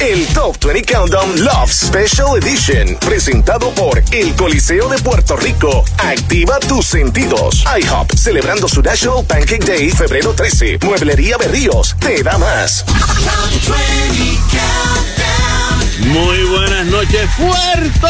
el Top 20 Countdown Love Special Edition, presentado por el Coliseo de Puerto Rico. Activa tus sentidos. IHOP, celebrando su National Pancake Day, febrero 13. Mueblería Berríos, te da más. Muy buenas noches, Puerto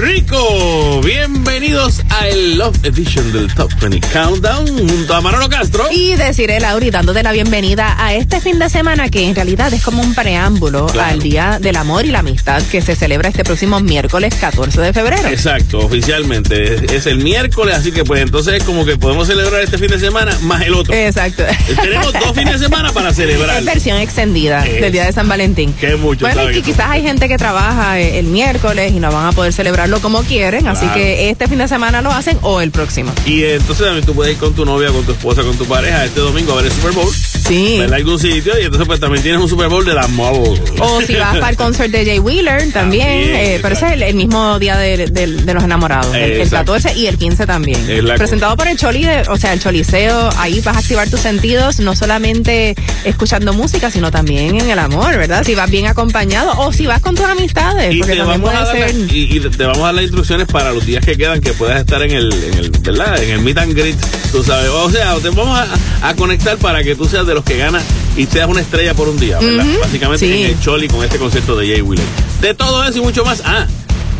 Rico. Bienvenidos a el Love Edition del Top 20 Countdown junto a Manolo Castro. Y deciré, Lauri, dándote la bienvenida a este fin de semana que en realidad es como un preámbulo al Día del Amor y la Amistad que se celebra este próximo miércoles 14 de febrero. Exacto, oficialmente. Es, el miércoles, así que pues entonces como que podemos celebrar este fin de semana más el otro. Exacto. Eh, tenemos dos fines de semana para celebrar. Es versión extendida del Día de San Valentín. Que mucho. Bueno, y quizás hay gente que trabaja eh, el miércoles y no van a poder celebrarlo como quieren, así que este fin de semana lo hacen o el próximo. Y entonces también tú puedes ir con tu novia, con tu esposa, con tu pareja este domingo a ver el Super Bowl. Sí. Ver algún sitio y entonces pues también tienes un Super Bowl de la amor. O si vas para el concert de Jay Wheeler también, eh, pero ese es el, mismo día de, los enamorados, el, 14 y el 15 también. Presentado por el Choli, o sea, el Choliseo, ahí vas a activar tus sentidos, no solamente escuchando música, sino también en el amor, ¿verdad? Si vas bien acompañado o si vas con tus amistades, porque también puede ser... y, te vamos a dar las instrucciones para los días que quedan que puedas estar en el, en el ¿verdad? En el meet and greet, tú sabes. O sea, te vamos a, conectar para que tú seas de los que ganan y seas una estrella por un día, ¿verdad? Básicamente en el Choli con este concepto de Jay Wheeler. De todo eso y mucho más. Ah,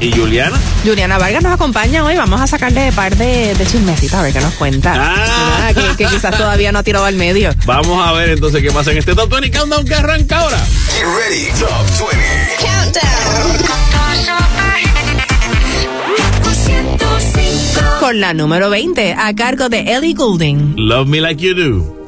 ¿Y Juliana? Juliana Vargas nos acompaña hoy. Vamos a sacarle un par de, de chismecitas a ver qué nos cuenta. Ah. Que, quizás todavía no ha tirado al medio. Vamos a ver entonces qué pasa en este Top 20 Countdown que arranca ahora. Get ready, Top 20 Countdown. Con la número 20 a cargo de Ellie Goulding. Love Me Like You Do.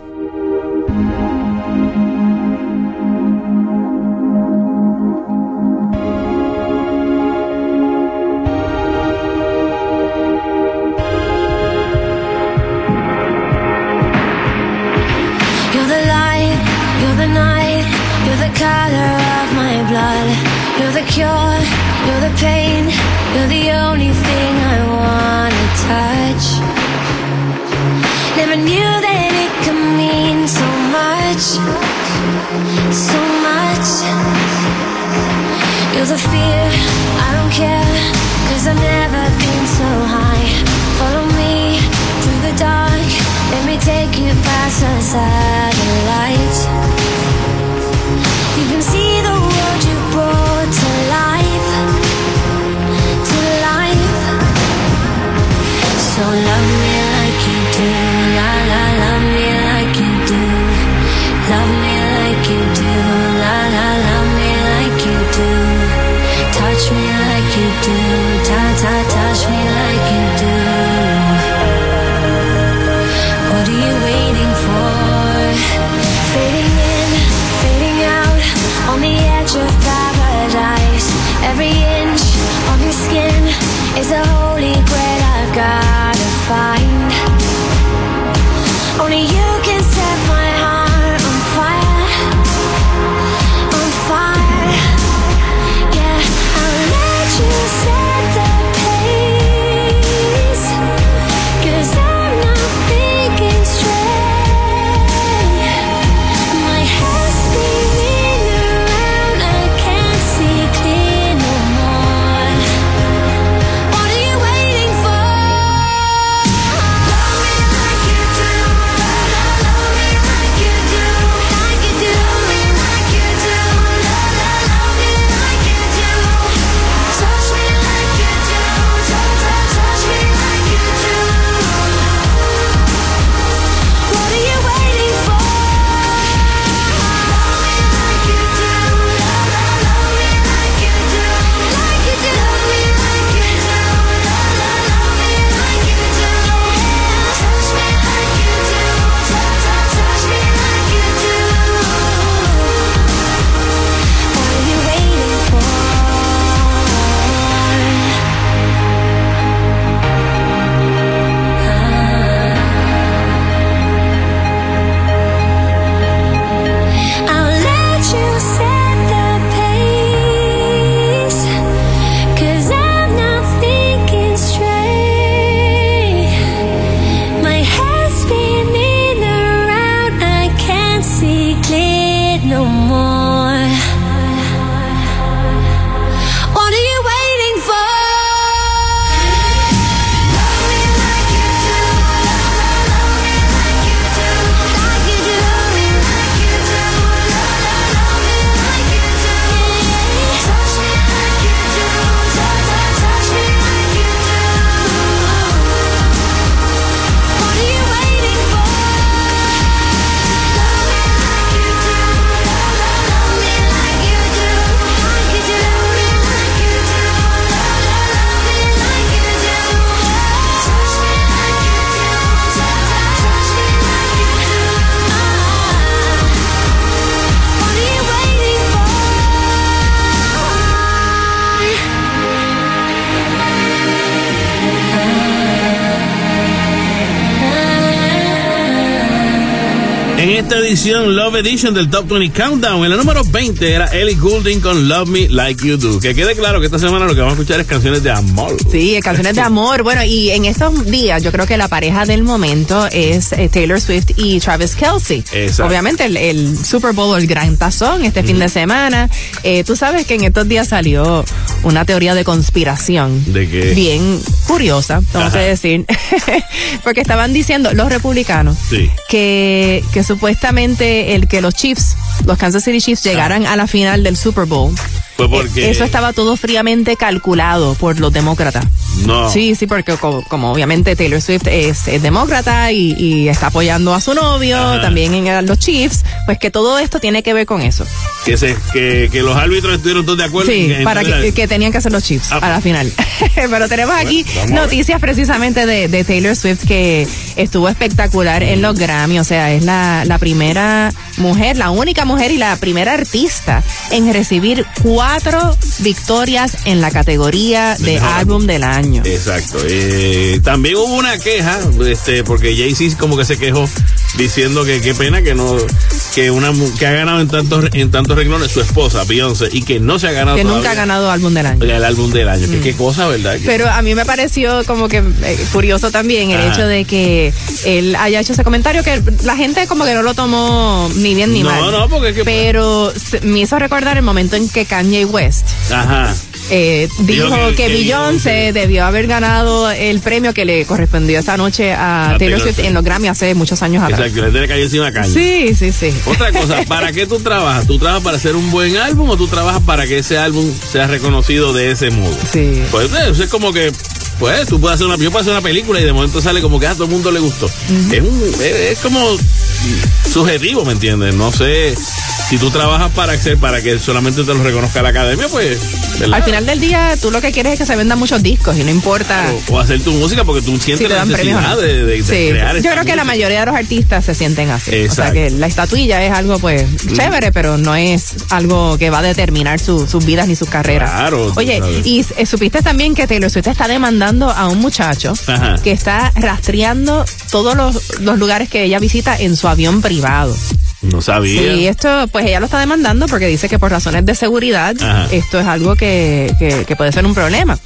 Follow me through the dark, let me take you past the satellite. Love Edition del Top 20 Countdown. En la número 20 era Ellie Goulding con Love Me Like You Do. Que quede claro que esta semana lo que vamos a escuchar es canciones de amor. Sí, canciones de amor. Bueno, y en estos días yo creo que la pareja del momento es eh, Taylor Swift y Travis Kelsey. Obviamente el, Super Bowl, el gran tazón este fin de semana. Eh, tú sabes que en estos días salió una teoría de conspiración. ¿De qué? Bien curiosa, tengo que decir. Porque estaban diciendo los republicanos que, que supuestamente el que los Chiefs, los Kansas City Chiefs, llegaran a la final del Super Bowl porque... Eso estaba todo fríamente calculado por los demócratas. No. Sí, sí, porque como, obviamente Taylor Swift es, demócrata y, está apoyando a su novio, también en los Chiefs, pues que todo esto tiene que ver con eso. Que, se, que, los árbitros estuvieron todos de acuerdo. Sí, para que, tenían que hacer los Chiefs ah. a la final. Pero tenemos aquí noticias precisamente de, Taylor Swift que estuvo espectacular en los Grammy, o sea, es la, la primera mujer, la única mujer y la primera artista en recibir cuatro victorias en la categoría de álbum del año. Exacto. Eh, también hubo una queja, este, porque Jay-Z como que se quejó diciendo que qué pena que no que una que ha ganado en tantos en tantos renglones su esposa Beyoncé y que no se ha ganado que nunca ha ganado álbum del año. el álbum del año. Qué mm. cosa verdad pero a mí me pareció como que eh, curioso también el hecho de que él haya hecho ese comentario que la gente como que no lo tomó ni bien ni mal. no no porque pero me hizo recordar el momento en que Kanye West. Eh, dijo que, Beyoncé debió haber ganado el premio que le correspondió esa noche a, Taylor Swift en los Grammy hace muchos años atrás. Exacto, le tiene encima caña. Sí, sí, sí. Otra cosa, ¿para qué tú trabajas? ¿Tú trabajas para hacer un buen álbum o tú trabajas para que ese álbum sea reconocido de ese modo? Sí. Pues es como que pues tú puedes hacer una, yo puedo hacer una película y de momento sale como que a todo el mundo le gustó. es, un, es, como subjetivo, ¿me entiendes? No sé si tú trabajas para hacer, para que solamente te lo reconozca la academia, pues. Al final del día, tú lo que quieres es que se vendan muchos discos y no importa. o hacer tu música porque tú sientes la necesidad de, crear. Yo creo que la mayoría de los artistas se sienten así. O sea que la estatuilla es algo, pues, chévere, pero no es algo que va a determinar sus vidas ni sus carreras. Claro. Oye, y eh, supiste también que Taylor Swift está demandando a un muchacho que está rastreando todos los, lugares que ella visita en su avión privado. No sabía. Sí, esto, pues ella lo está demandando porque dice que por razones de seguridad esto es algo que, que puede ser un problema.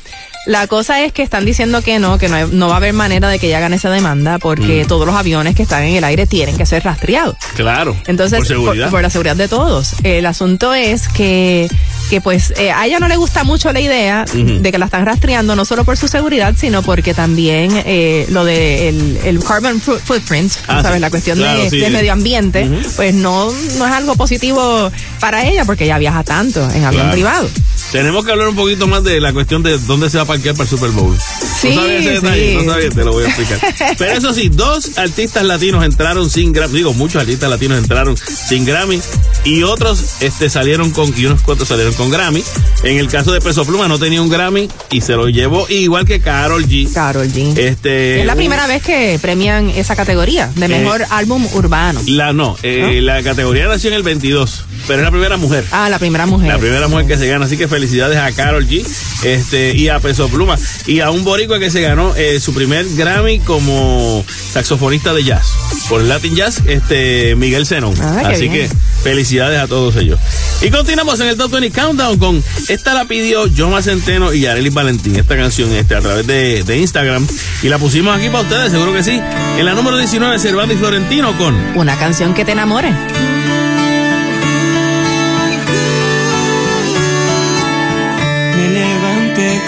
La cosa es que están diciendo que no, que no, va a haber manera de que ella gane esa demanda porque mm. todos los aviones que están en el aire tienen que ser rastreados. Claro. Entonces, por, la seguridad de todos. El asunto es que, que pues eh, a ella no le gusta mucho la idea de que la están rastreando, no solo por su seguridad, sino porque también eh, lo de el, carbon footprint, ah, ¿sabes? La cuestión de, medio ambiente, pues no, no es algo positivo para ella porque ella viaja tanto en avión privado. Tenemos que hablar un poquito más de la cuestión de dónde se va a parquear para el Super Bowl. Sí, no sabía ese detalle, no sabía, te lo voy a explicar. Pero eso sí, dos artistas latinos entraron sin Grammy, digo, muchos artistas latinos entraron sin Grammy y otros este, salieron con, y unos cuantos salieron con Grammy. En el caso de Peso Pluma no tenía un Grammy y se lo llevó igual que Carol G. Carol G. Este, es la primera vez que premian esa categoría de eh, mejor álbum urbano. La no, eh, la categoría nació en el 22, pero es la primera mujer. Ah, la primera mujer. La primera mujer que se gana, así que felicidades a Carol G este, y a Peso Pluma. Y a un boricua que se ganó eh, su primer Grammy como saxofonista de jazz. Por Latin Jazz, este Miguel Zenón. Ah, así que felicidades a todos ellos. Y continuamos en el Top 20 Countdown con esta la pidió John Centeno y Yareli Valentín, esta canción este, a través de, de, Instagram. Y la pusimos aquí para ustedes, seguro que sí. En la número 19, Cervando y Florentino con Una canción que te enamore.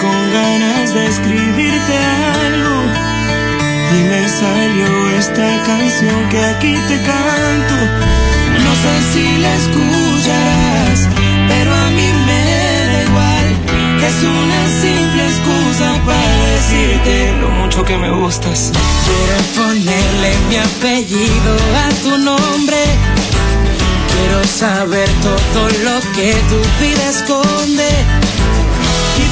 Con ganas de escribirte algo y me salió esta canción que aquí te canto. No sé si la escucharás, pero a mí me da igual. Es una simple excusa para decirte lo mucho que me gustas. Quiero ponerle mi apellido a tu nombre. Quiero saber todo lo que tu vida esconde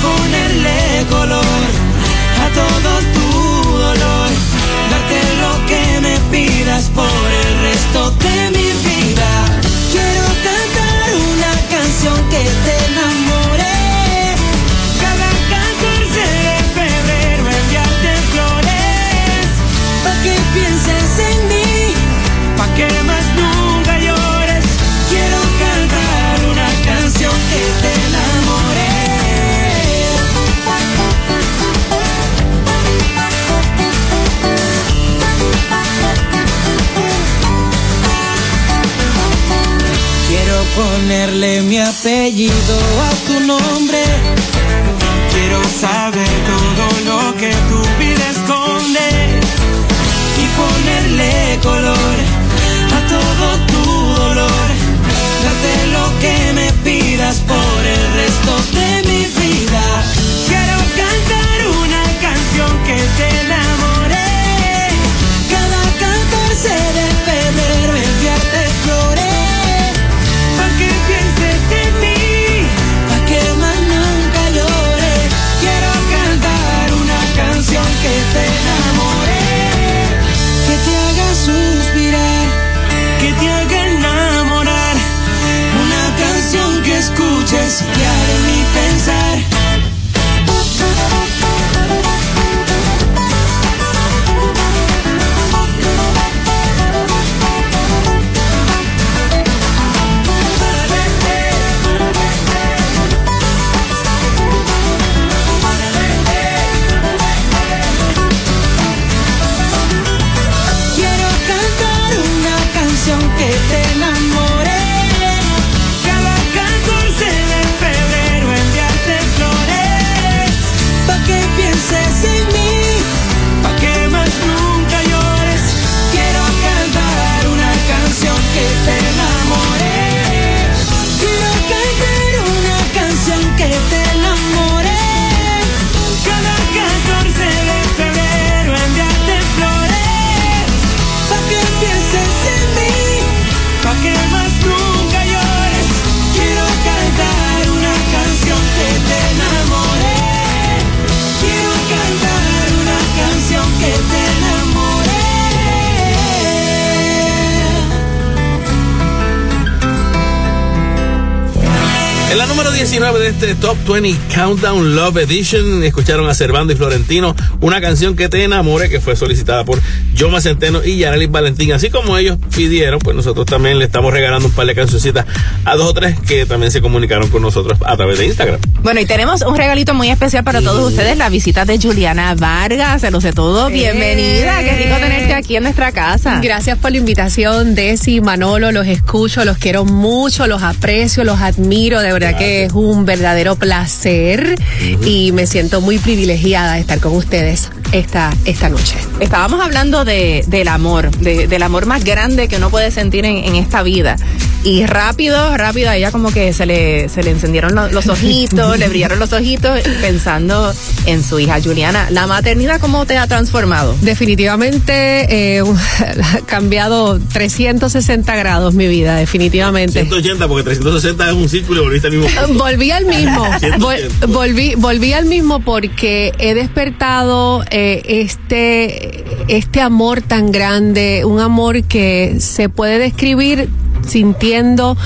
ponerle color a todo tu dolor, darte lo que me pidas por el resto de mi vida. Quiero cantar una canción que te ponerle mi apellido a tu nombre. Quiero saber todo lo que tu vida esconde y ponerle color a todo tu dolor. Darte lo que me pidas por este Top 20 Countdown Love Edition, escucharon a Servando y Florentino, una canción que te enamore, que fue solicitada por Yoma Centeno y Yaralis Valentín. Así como ellos pidieron, pues nosotros también le estamos regalando un par de cancioncitas a dos o tres que también se comunicaron con nosotros a través de Instagram. Bueno, y tenemos un regalito muy especial para todos ustedes, la visita de Juliana Vargas, se lo sé todo, bienvenida, qué rico tenerte aquí en nuestra casa. Gracias por la invitación, Desi, Manolo, los escucho, los quiero mucho, los aprecio, los admiro, de verdad que es un verdadero placer y me siento muy privilegiada de estar con ustedes esta, esta noche. Estábamos hablando de, del amor, de- del amor más grande que uno puede sentir en, en esta vida. Y rápido, rápido, a ella como que se le, se le encendieron lo- los ojitos, le brillaron los ojitos pensando en su hija Juliana. ¿La maternidad cómo te ha transformado? Definitivamente eh, ha cambiado 360 grados mi vida, definitivamente. 180, porque 360 es un círculo y volviste al mismo punto. Volví al mismo. Vol- volví, volví al mismo porque he despertado eh, este, este amor tan grande, un amor que se puede describir sintiendo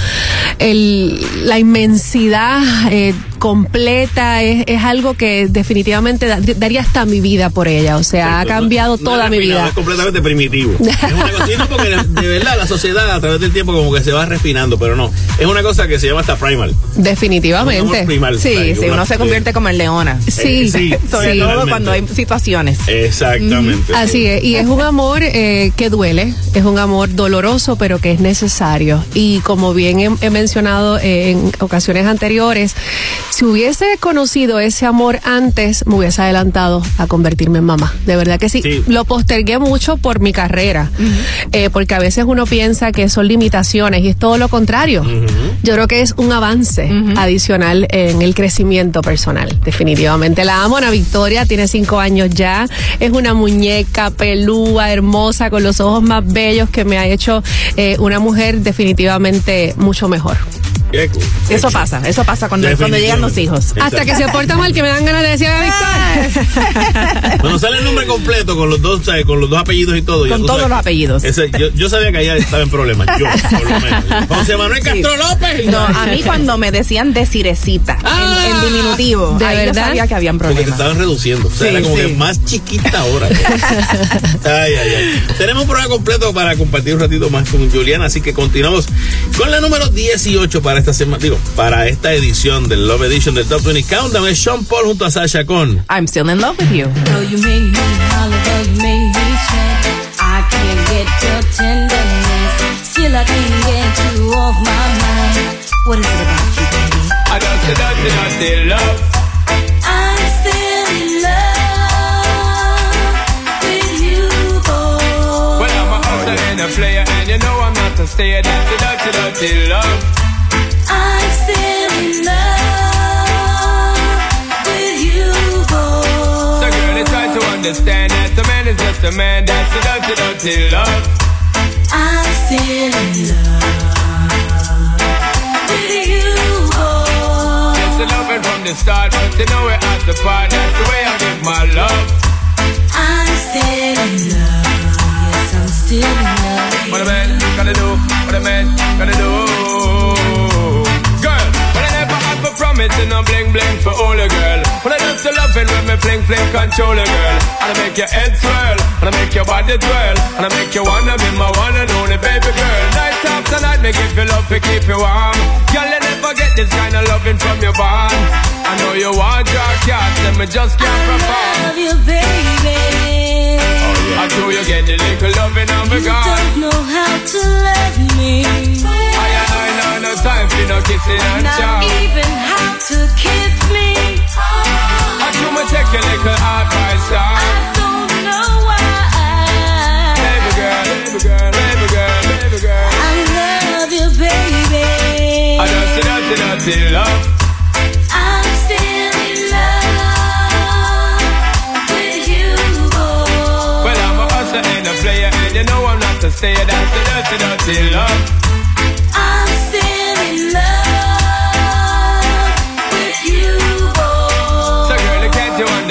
el, la inmensidad eh, completa, es, es algo que definitivamente da- daría hasta mi vida por ella, o sea, ha cambiado No toda mi vida. Es completamente primitivo. Es una cosa, porque de verdad la sociedad a través del tiempo como que se va refinando, pero no. Es una cosa que se llama hasta primal. Definitivamente. primal. Sí, sí, una- uno se convierte como en leona. Sí, Eh, sí, Sobre sí, todo realmente. cuando hay situaciones. Exactamente. Así es, y es un amor eh, que duele, es un amor doloroso, pero que es necesario. Y como bien he, he mencionado eh, en ocasiones anteriores, si hubiese conocido ese amor antes, me hubiese adelantado a convertirme en mamá. De verdad que sí. Sí. Lo postergué mucho por mi carrera, eh, porque a veces uno piensa que son limitaciones y es todo lo contrario. Yo creo que es un avance adicional en el crecimiento personal, definitivamente. La amo, Ana Victoria, tiene cinco años ya, es una muñeca pelúa, hermosa, con los ojos más bellos que me ha hecho eh, una mujer definitivamente mucho mejor. Eso pasa, eso pasa cuando, cuando llegan los hijos. Exacto. Hasta que se porta mal, que me dan ganas de decir a Victoria. Cuando sale el nombre completo con los dos, ¿sabes? con los dos apellidos y todo. Con todos sabes. los apellidos. Ese- yo, yo sabía que allá estaba en problemas. Yo, por lo menos. José Manuel Castro López. No, a mí cuando me decían desirecita Ah, en, en diminutivo, ¿de ahí yo verdad? sabía que habían Porque te problemas. estaban reduciendo. O sea, Sí, era como sí. que más chiquita ahora. ay, ay, ay. Tenemos un programa completo para compartir un ratito más con Juliana, así que continuamos con la número 18 para esta semana, digo, para esta edición del Love Edition del Top 20 Countdown. Es Sean Paul junto a Sasha con I'm still in love with you. Though you made me holler, though you made me sweat, I can't get your tenderness. Still, I can't get you off my mind. What is it about you, baby? I don't say dirty, dirty love. I'm still in love with you, boy. Well, I'm a hustler and a player, and you know I'm not a stayer. Dirty, dirty, dirty love. Understand that a man is just a man. That's the dirty, dirty love. I'm still in love with you, boy. It's a loving from the start, but you know we're at the part. That's the way I give my love. I'm still in love. Yes, I'm still in love. What a man gotta do, what a man gotta do. A promise and no bling bling for all a girl. But I just loving when me fling fling control a girl. And I make your head swirl, and I make your body twirl, and I make you wanna be my one and only baby girl. Night after night, make you love to keep you warm. Girl, you never get this kind of loving from your bond. I know you want your cats, and me just can't perform. Love you, baby. I do you get the little loving on me You gone. don't know how to love me. No time for no kissing and Not even how to kiss me. I do me take your little advice I don't know why. Baby girl, baby girl, baby girl, baby girl. I love you, baby. I don't see nothing, nothing love. I'm still in love with you, boy. Well, I'm a hustler and a player, and you know I'm not a stayer. That's the dirty, dirty love.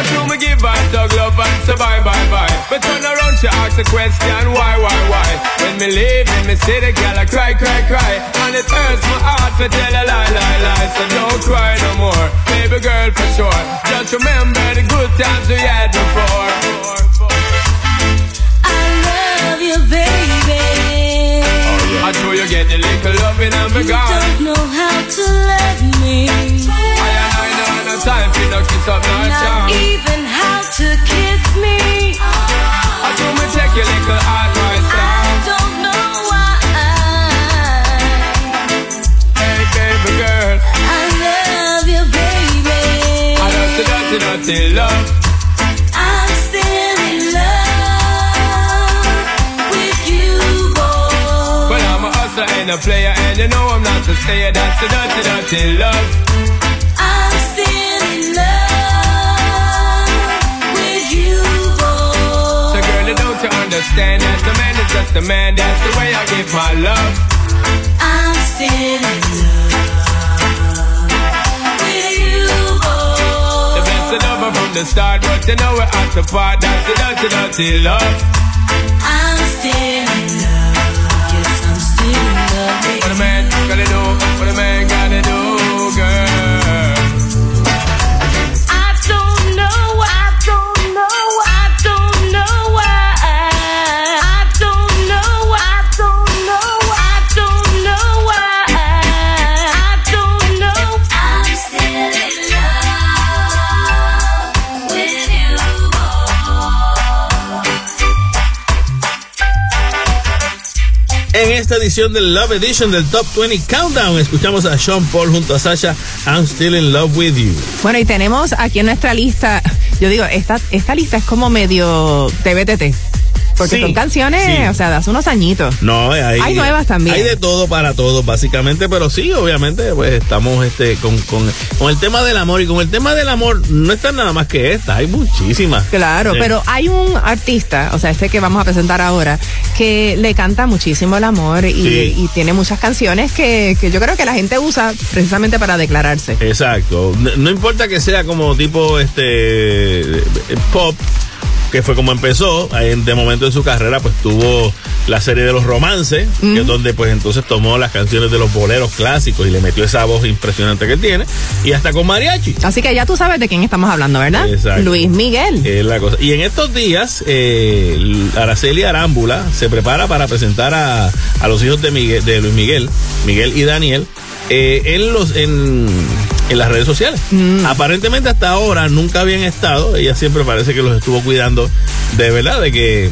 I do me give her dog love and say bye, bye, bye. But turn around, she ask the question, why, why, why? When me leave, in me see the girl, I cry, cry, cry. And it hurts my heart to tell a lie, lie, lie. So don't cry no more, baby girl, for sure. Just remember the good times we had before. I love you, baby. I know you get the little loving and be You gone. don't know how to love me. Time for no kiss up, no Not charm. even how to kiss me. I do me take your little advice I down. don't know why. Hey, baby girl, I love you, baby. I don't see nothing, nothing love. I'm still in love with you, boy. Well, I'm a hustler and a player, and you know I'm not a stayer. That's the dirty, dirty love. Understand that a man is just a man? That's the way I give my love. I'm still in love with you, boy. The best of lover from the start, but you know we're at the part. That's the dirty, dirty love. I'm still in love. Yes, I'm still in love What a man gotta do, what a man gotta do, girl. Edición del Love Edition del Top 20 Countdown, escuchamos a Sean Paul junto a Sasha, I'm Still in Love with You. Bueno, y tenemos aquí en nuestra lista, yo digo, esta, esta lista es como medio TBTT. Porque Sí, son canciones, sí. o sea, de hace unos añitos. No, hay, Hay nuevas también. Hay de todo para todos, básicamente, pero sí, obviamente, pues estamos este con, con, con el tema del amor y con el tema del amor no está nada más que esta, hay muchísimas. Claro, Sí. pero hay un artista, o sea, este que vamos a presentar ahora, que le canta muchísimo el amor y tiene muchas canciones que, que yo creo que la gente usa precisamente para declararse. Exacto. No, no importa que sea como tipo este eh, pop que fue como empezó. De momento en su carrera, pues tuvo la serie de los romances, que es donde pues entonces tomó las canciones de los boleros clásicos y le metió esa voz impresionante que tiene, y hasta con mariachi. Así que ya tú sabes de quién estamos hablando, ¿verdad? Exacto. Luis Miguel. Es la cosa. Y en estos días, eh, Araceli Arámbula se prepara para presentar a, a los hijos de, Miguel, de Luis Miguel, Miguel y Daniel, eh, en los en, en las redes sociales. Mm. Aparentemente hasta ahora nunca habían estado, ella siempre parece que los estuvo cuidando de verdad, de que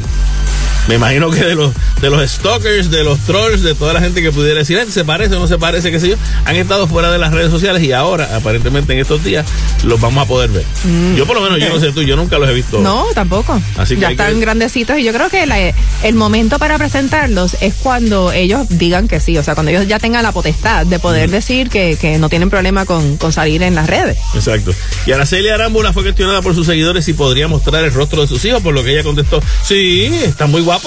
me imagino que de los, de los stalkers, de los trolls, de toda la gente que pudiera decir, ¿se parece o no se parece, qué sé yo? Han estado fuera de las redes sociales y ahora, aparentemente en estos días, los vamos a poder ver. Mm. Yo por lo menos, yo no sé tú, yo nunca los he visto. No, tampoco. Así que ya están grandecitos y yo creo que el momento para presentarlos es cuando ellos digan que sí, o sea, cuando ellos ya tengan la potestad de poder decir que, que, no tienen problema con, con, salir en las redes. Exacto. Y Araceli Arámbula fue cuestionada por sus seguidores si podría mostrar el rostro de sus hijos, por lo que ella contestó, sí, está muy guapo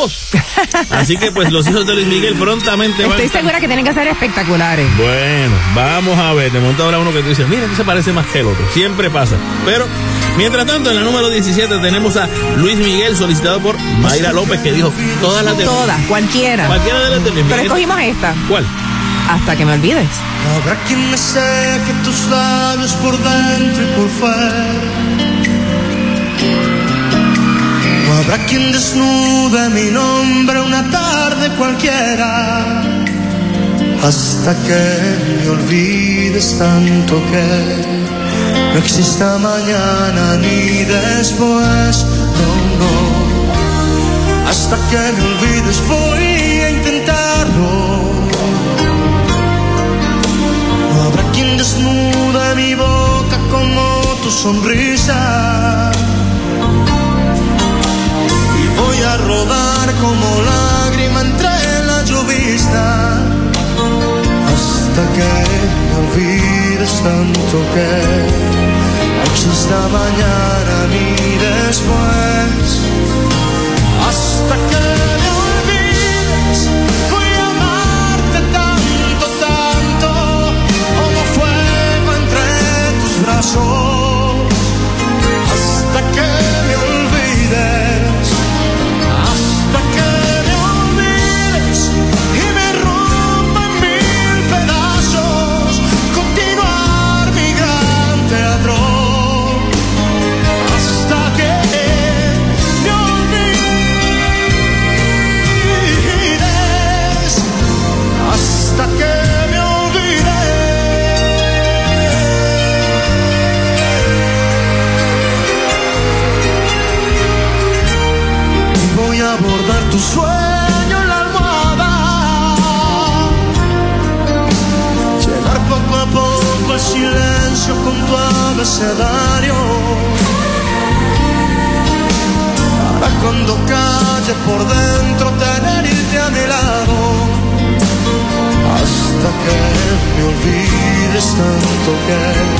Así que pues los hijos de Luis Miguel prontamente Estoy segura que tienen que ser espectaculares. Bueno, vamos a ver. De momento ahora uno que te dice, mira, que se parece más que el otro. Siempre pasa. Pero, mientras tanto, en la número 17 tenemos a Luis Miguel solicitado por Mayra López que dijo todas las de Todas, cualquiera. Cualquiera de las de Luis Miguel. Pero escogimos esta. ¿Cuál? Hasta que me olvides. Habrá quien me seque tus labios por dentro y por fuera habrá quien desnude mi nombre una tarde cualquiera, hasta que me olvides tanto que no exista mañana ni después, no, hasta que me olvides voy a intentarlo. No habrá quien desnude mi boca como tu sonrisa a rodar como lágrima entre la llovizna hasta que me olvides tanto que no exista mañana ni después. Hasta que me olvides voy a amarte tanto tanto como fuego entre tus brazos. Hasta que sueño en la almohada. Llenar poco a poco el silencio con tu abecedario. Para cuando calle por dentro tenerte a mi lado. Hasta que me olvides tanto que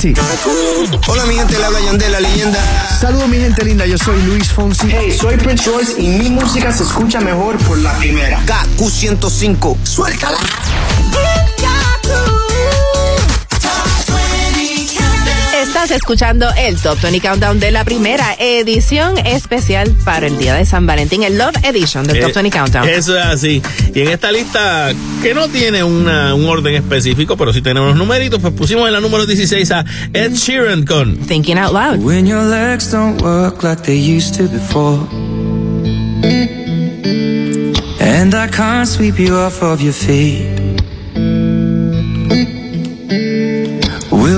así. Hola mi gente, le habla Yandel, la leyenda. Saludos mi gente linda, yo soy Luis Fonsi. Hey, soy Prince Royce y mi música se escucha mejor por la primera. KQ105, suéltala. Estás escuchando el Top 20 Countdown de la primera edición especial para el Día de San Valentín, el Love Edition del Top 20 Countdown. Eso es así. Y en esta lista, que no tiene una, un orden específico, pero sí tenemos los numeritos, pues pusimos en la número 16 a Ed Sheeran con Thinking Out Loud. When your legs don't work like they used to before. And I can't sweep you off of your feet.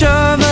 the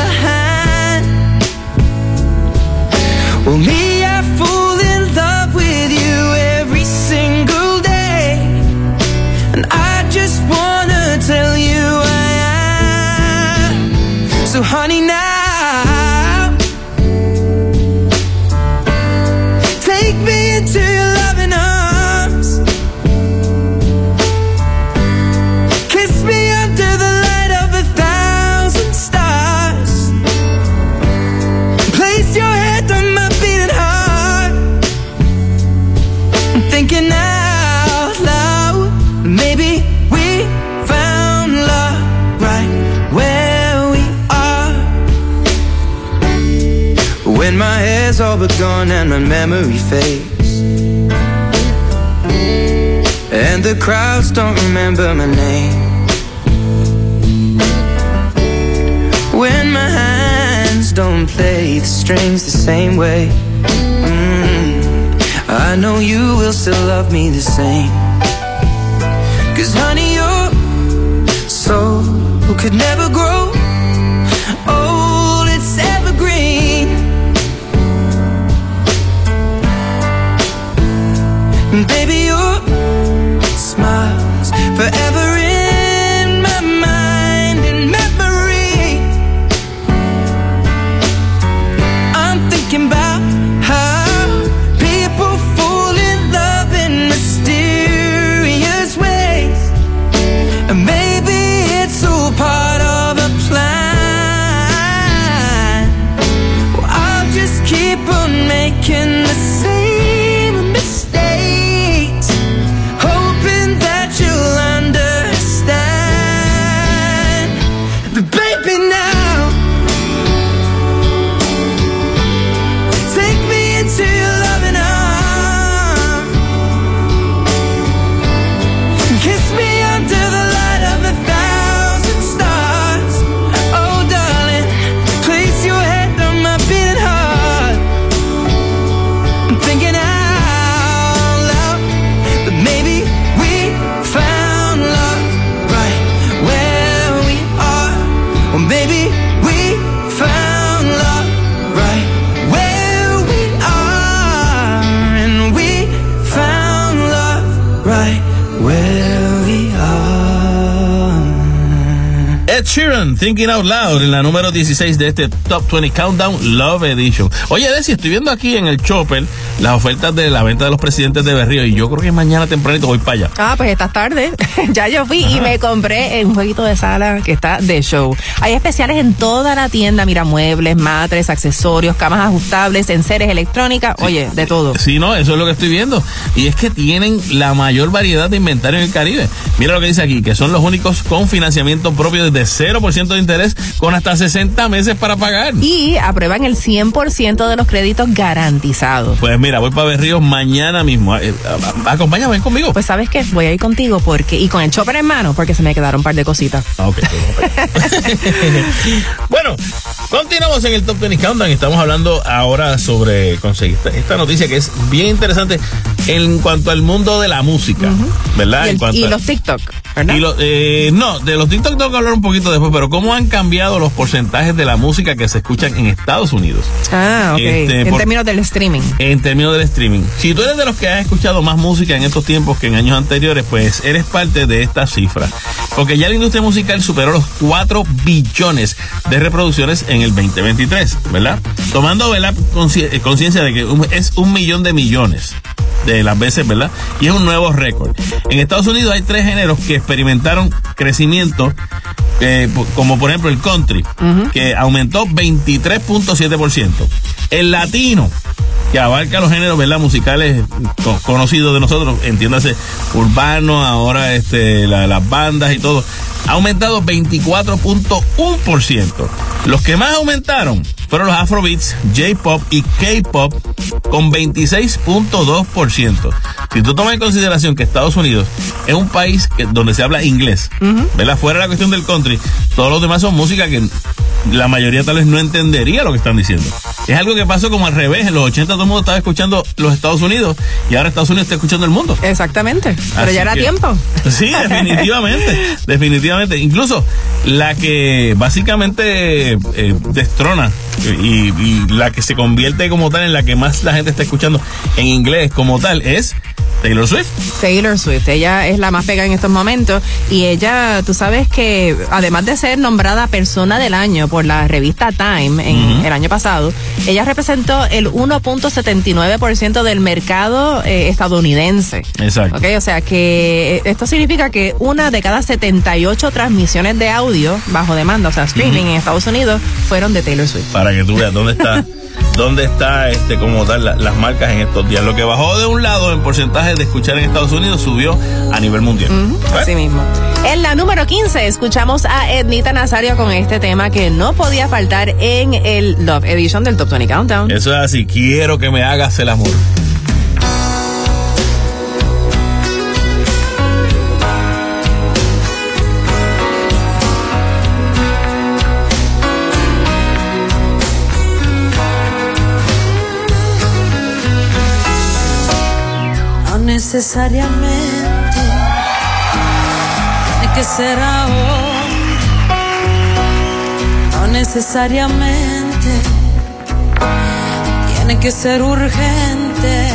love me the same. Cause honey, your soul could never grow Thinking Out Loud, en la número 16 de este Top 20 Countdown Love Edition. Oye, Desi, estoy viendo aquí en el Chopper las ofertas de la venta de los presidentes de Berrío y yo creo que mañana tempranito voy para allá. Ah, pues estás tarde. ya yo fui y me compré un jueguito de sala que está de show. Hay especiales en toda la tienda, mira, muebles, matres, accesorios, camas ajustables, enseres electrónicas, oye, de todo. Sí, no, eso es lo que estoy viendo. Y es que tienen la mayor variedad de inventario en el Caribe. Mira lo que dice aquí, que son los únicos con financiamiento propio desde 0% de interés con hasta 60 meses para pagar. Y aprueban el 100% de los créditos garantizados. Pues mira, voy para Berríos mañana mismo. Eh, Acompáñame, ven conmigo. Pues sabes qué, voy a ir contigo porque y con el chopper en mano porque se me quedaron un par de cositas. Ah, ok, vamos para allá. bueno, Continuamos en el Top 20 Countdown estamos hablando ahora sobre conseguir esta noticia que es bien interesante en cuanto al mundo de la música, ¿verdad? Y, los TikTok, ¿verdad? Eh, no, de los TikTok tengo que hablar un poquito después, pero ¿cómo han cambiado los porcentajes de la música que se escuchan en Estados Unidos? Ah, ok. Este, en términos del streaming. En términos del streaming. Si tú eres de los que han escuchado más música en estos tiempos que en años anteriores, pues eres parte de esta cifra. Porque ya la industria musical superó los 4 billones de reproducciones en el 2023, ¿verdad? Tomando eh, conciencia de que es un millón de millones de las veces, ¿verdad? Y es un nuevo récord. En Estados Unidos hay tres géneros que experimentaron crecimiento, eh, como por ejemplo el country, que aumentó 23.7%. El latino, que abarca los géneros musicales conocidos de nosotros, entiéndase, urbano, ahora este, las bandas y todo, ha aumentado 24.1%. Los que más aumentaron fueron los Afrobeats, J-Pop y K-Pop con 26.2%. Si tú tomas en consideración que Estados Unidos es un país donde se habla inglés, ¿verdad? Fuera la cuestión del country, todos los demás son música que la mayoría tal vez no entendería lo que están diciendo. Es algo que pasó como al revés. En los 80 todo el mundo estaba escuchando los Estados Unidos y ahora Estados Unidos está escuchando el mundo. Exactamente. Pero ya era tiempo. Sí, definitivamente. definitivamente. Incluso la que básicamente eh, destrona y, la que se convierte como tal en la que más la gente está escuchando en inglés como tal es Taylor Swift. Taylor Swift, ella es la más pega en estos momentos y ella, tú sabes que además de ser nombrada persona del año por la revista Time en el año pasado, ella representó el 1.79% del mercado eh, estadounidense. Exacto. Okay, o sea que eh, esto significa que una de cada 78 transmisiones de audio bajo demanda, o sea, streaming en Estados Unidos, fueron de Taylor Swift. Para que tú veas dónde está. dónde está este como tal las marcas en estos días. Lo que bajó de un lado en porcentaje de escuchar en Estados Unidos subió a nivel mundial. Así mismo. En la número 15 escuchamos a Ednita Nazario con este tema que no podía faltar en el Love Edition del Top 20 Countdown. Eso es así, quiero que me hagas el amor. Necesariamente. Tiene que ser ahora, no necesariamente. Tiene que ser urgente,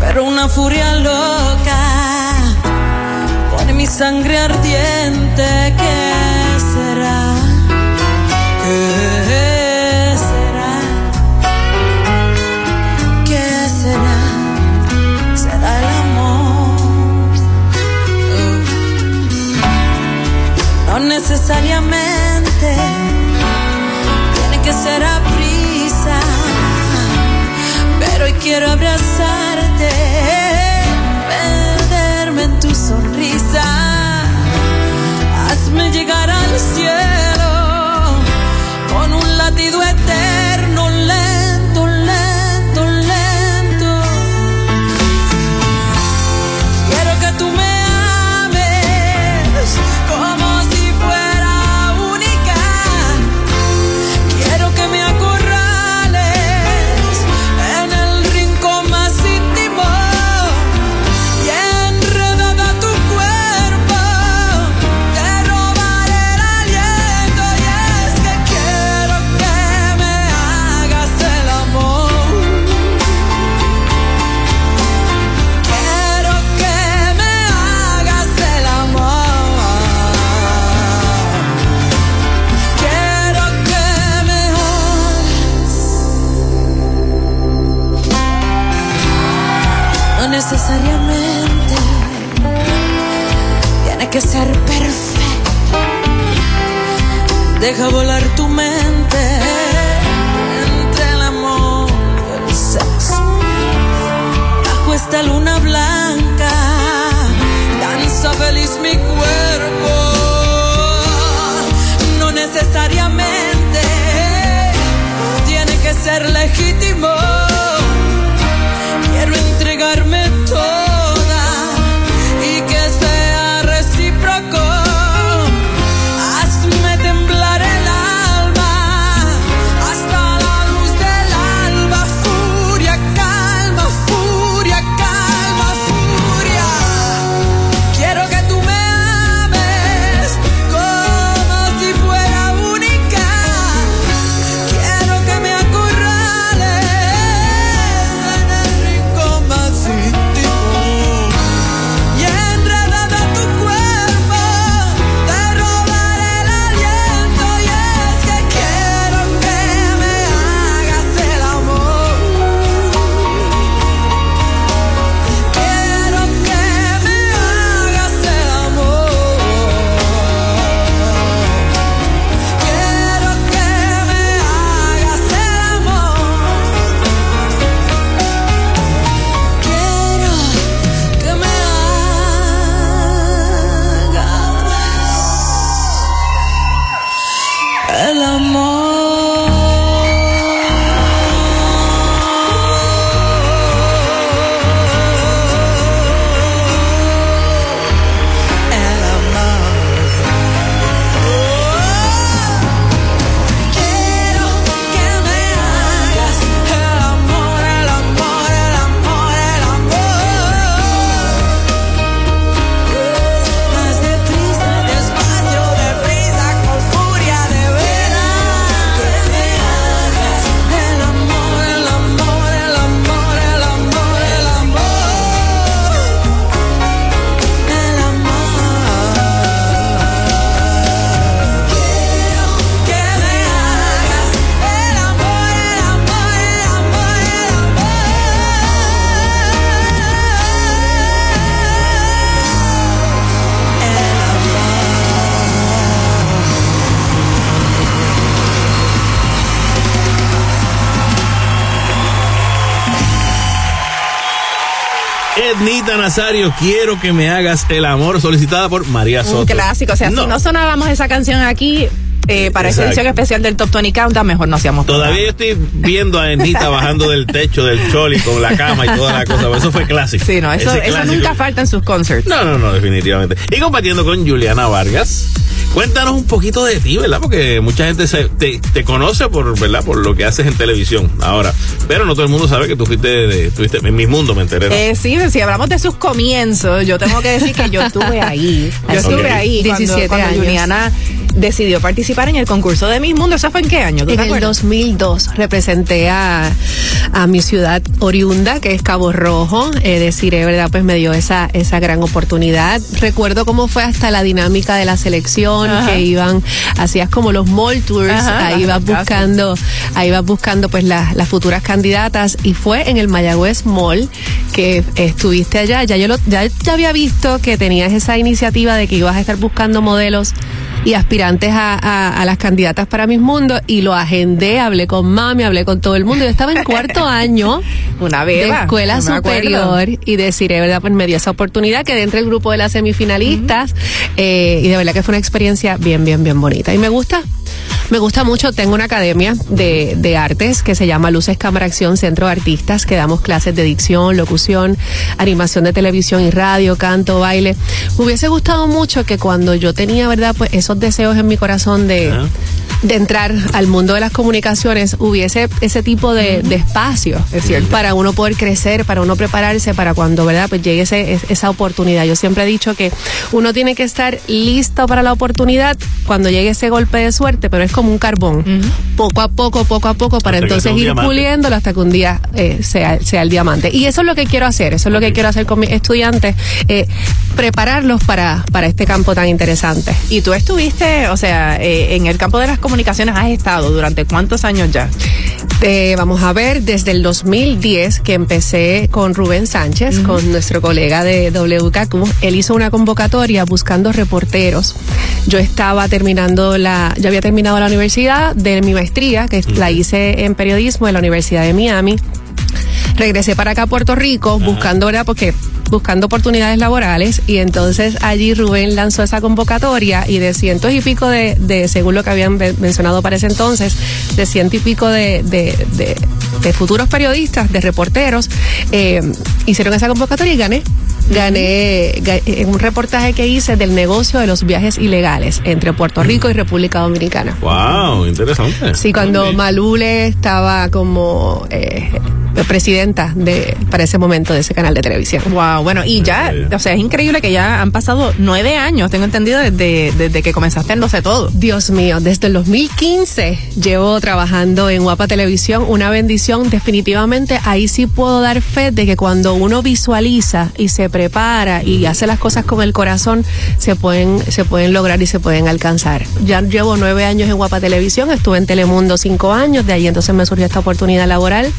pero una furia loca. Pone mi sangre ardiente, ¿qué necesariamente. Tiene que ser a prisa, pero hoy quiero abrazarte, Deja volar tu mente entre el amor y el sexo. Bajo esta luna blanca, danza feliz mi cuerpo. No necesariamente tiene que ser legítimo Nazario, quiero que me hagas el amor, solicitada por María Soto. Un clásico, o sea, si no sonábamos esa canción aquí, eh, para esa edición especial del Top 20 Countdown, mejor no hacíamos Todavía estoy viendo a Ednita bajando del techo del choli con la cama y toda la cosa. Eso fue clásico. Sí, no, eso, eso nunca falta en sus concerts. No, no, no, definitivamente. Y compartiendo con Juliana Vargas. Cuéntanos un poquito de ti, ¿verdad? Porque mucha gente se, te, conoce por, ¿verdad? Por lo que haces en televisión ahora. Pero no todo el mundo sabe que tú fuiste, de, en mi mundo, me enteré. Eh, sí, si hablamos de sus comienzos, yo tengo que decir que yo estuve ahí. Yo estuve ahí 17 cuando, cuando Juliana decidió participar en el concurso de Miss Mundo. ¿Eso fue en qué año? en el 2002 representé a, a, mi ciudad oriunda, que es Cabo Rojo. Eh, deciré, ¿verdad? Pues me dio esa, esa gran oportunidad. Recuerdo cómo fue hasta la dinámica de la selección, que iban, hacías como los mall tours, ahí vas buscando, ahí vas buscando pues las futuras candidatas y fue en el Mayagüez Mall que estuviste allá. Ya yo lo, ya, ya había visto que tenías esa iniciativa de que ibas a estar buscando modelos y aspirantes a, las candidatas para Mis Mundo y lo agendé, hablé con mami, hablé con todo el mundo. Yo estaba en cuarto año Una de escuela superior y deciré, ¿verdad? Pues me dio esa oportunidad, que entre el grupo de las semifinalistas eh, y de verdad que fue una experiencia bien, bien, bien bonita. Y me gusta, me gusta mucho, tengo una academia de, de, artes que se llama Luces Cámara Acción Centro de Artistas, que damos clases de dicción, locución, animación de televisión y radio, canto, baile. Me hubiese gustado mucho que cuando yo tenía, ¿verdad? Pues esos deseos en mi corazón de, de entrar al mundo de las comunicaciones, hubiese ese tipo de, de espacio para uno poder crecer, para uno prepararse, para cuando, ¿verdad? Pues llegue ese, esa oportunidad. Yo siempre he dicho que uno tiene que estar listo para la oportunidad cuando llegue ese golpe de suerte, pero es como un carbón, poco a poco, poco a poco, para entonces ir puliéndolo hasta que un día eh, sea, sea el diamante. Y eso es lo que quiero hacer, eso es lo que quiero hacer con mis estudiantes, eh, prepararlos para, para este campo tan interesante. Y tú estuviste, o sea, eh, en el campo de las comunicaciones has estado durante cuántos años ya? vamos a ver, desde el 2010 que empecé con Rubén Sánchez, con nuestro colega de WKQ, él hizo una convocatoria buscando reporteros. Yo estaba terminando la, yo había terminado la universidad de mi maestría, que la hice en periodismo en la Universidad de Miami. Regresé para acá a Puerto Rico buscando, ¿verdad? Porque buscando oportunidades laborales y entonces allí Rubén lanzó esa convocatoria y de cientos y pico de, de según lo que habían mencionado para ese entonces, de ciento y pico de, de, de futuros periodistas, de reporteros, eh, hicieron esa convocatoria y gané gané, en un reportaje que hice del negocio de los viajes ilegales entre Puerto Rico y República Dominicana. Wow, interesante. Sí, cuando Malule estaba como eh, presidenta de para ese momento de ese canal de televisión. Wow, bueno, y ya, o sea, es increíble que ya han pasado nueve años, tengo entendido, desde, desde que comenzaste en Lo Sé Todo. Dios mío, desde el 2015 llevo trabajando en Guapa Televisión, una bendición, definitivamente ahí sí puedo dar fe de que cuando uno visualiza y se prepara y hace las cosas con el corazón, se pueden, se pueden lograr y se pueden alcanzar. Ya llevo nueve años en Guapa Televisión, estuve en Telemundo cinco años, de ahí entonces me surgió esta oportunidad laboral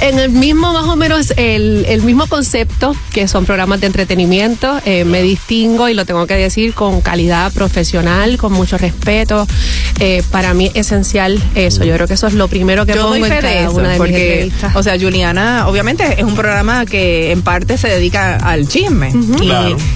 en el mismo, más o menos, el, el mismo concepto, que son programas de entretenimiento. Eh, me distingo y lo tengo que decir con calidad profesional, con mucho respeto. Eh, para mí es esencial eso. Yo creo que eso es lo primero que Yo pongo en cada una de porque, O sea, Juliana, obviamente es un programa que en parte se dedica al chisme.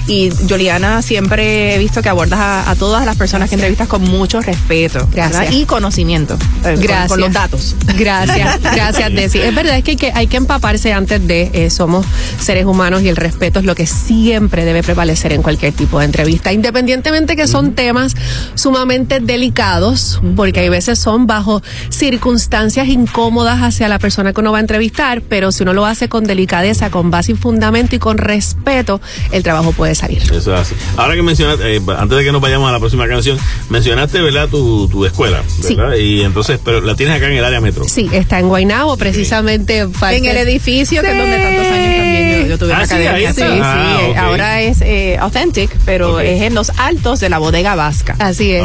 y, Juliana siempre he visto que abordas a, todas las personas que entrevistas con mucho respeto y conocimiento. gracias. Con, los datos. Gracias, gracias, Desi. Es verdad, es que hay que, empaparse antes de eh, somos seres humanos y el respeto es lo que siempre debe prevalecer en cualquier tipo de entrevista, independientemente que son temas sumamente delicados, porque hay veces son bajo circunstancias incómodas hacia la persona que uno va a entrevistar, pero si uno lo hace con delicadeza, con base y fundamento y con respeto, el trabajo puede salir. Eso es así. Ahora que mencionaste, eh, antes de que nos vayamos a la próxima canción, mencionaste, ¿verdad? Tu, tu escuela, ¿verdad? Sí. Y entonces, pero la tienes acá en el área metro. Sí, está en Guaynabo, precisamente en el edificio, que es donde tantos años también yo, tuve ah, la academia. Sí, sí, ah, eh, ahora es eh, Authentic, pero es en los altos de la bodega vasca. Así es.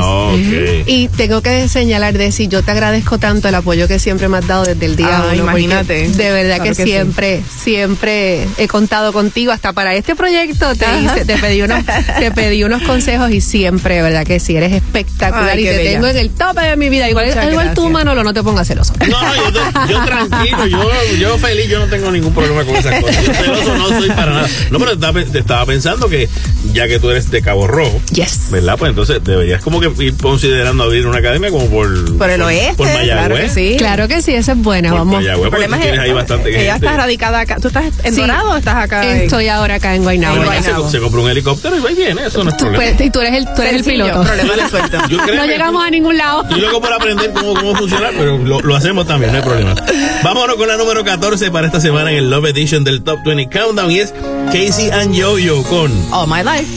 Y tengo que señalar, de si yo te agradezco tanto el apoyo que siempre me has dado desde el día ah, Imagínate. De verdad que, siempre, siempre he contado contigo. Hasta para este proyecto te, te, pedí unos, te pedí unos consejos y siempre, verdad que sí, eres espectacular y te tengo en el tope de mi vida. Igual, igual tú, Manolo, no te pongas celoso. No, yo, yo tranquilo, yo yo feliz, yo no tengo ningún problema con esas cosas. Yo celoso no soy para nada. No, pero te estaba pensando que ya que tú eres de Cabo Rojo, yes. ¿verdad? Pues entonces deberías como que ir considerando abrir una academia como por... Por el oeste. Por Mayagüez. Claro que sí. Claro que sí, esa es buena, por vamos. Mayagüez, porque tú tienes ahí bastante Ella está radicada acá. ¿Tú estás en Dorado o estás acá? Estoy ahora acá en Guaynabo. Se, se compró un helicóptero y va y viene, eso no es problema. Pues, y tú eres el, tú eres el piloto. no llegamos a ningún lado. Estoy loco por aprender cómo, cómo funciona, pero lo, lo, hacemos también, no hay problema. Vámonos con la número 14 para esta semana en el Love Edition del Top 20 Countdown y es Casey and Yo-Yo con All My Life.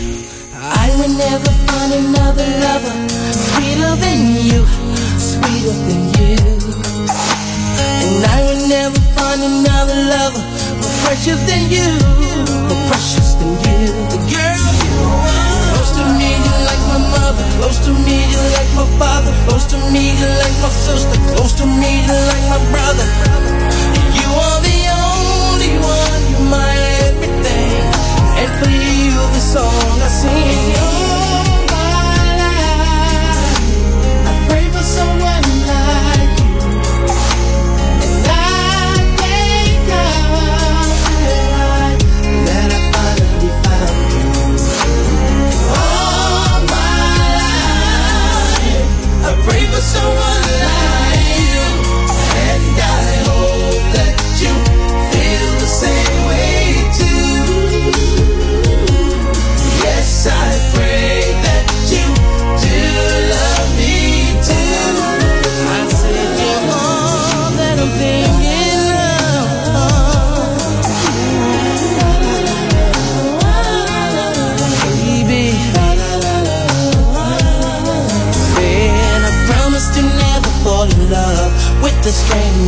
I will never find another lover sweeter than you, sweeter than you. And I will never find another lover more precious than you, more precious than you. The girl you are. Close to me, you like my mother. Close to me, you like my father. Close to me, you like my sister. Close to me, you like my brother. song I sing.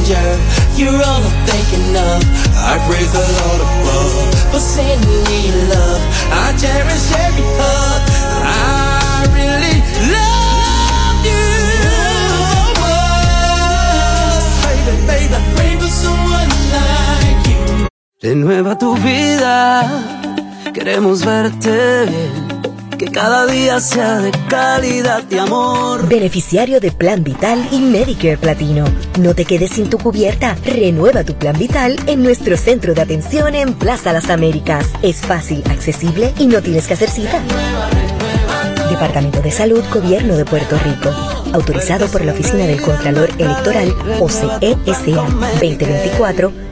Stranger. You're all I'm thinking of. I praise the Lord above for sending me love. I cherish every hug. I really love you so much. Baby, baby, pray for someone like you. Renueva tu vida, queremos verte bien. Que cada día sea de calidad y amor. Beneficiario de Plan Vital y Medicare Platino. No te quedes sin tu cubierta. Renueva tu Plan Vital en nuestro centro de atención en Plaza Las Américas. Es fácil, accesible y no tienes que hacer cita. Departamento de Salud, Gobierno de Puerto Rico. Autorizado por la Oficina del Contralor Electoral, OCESA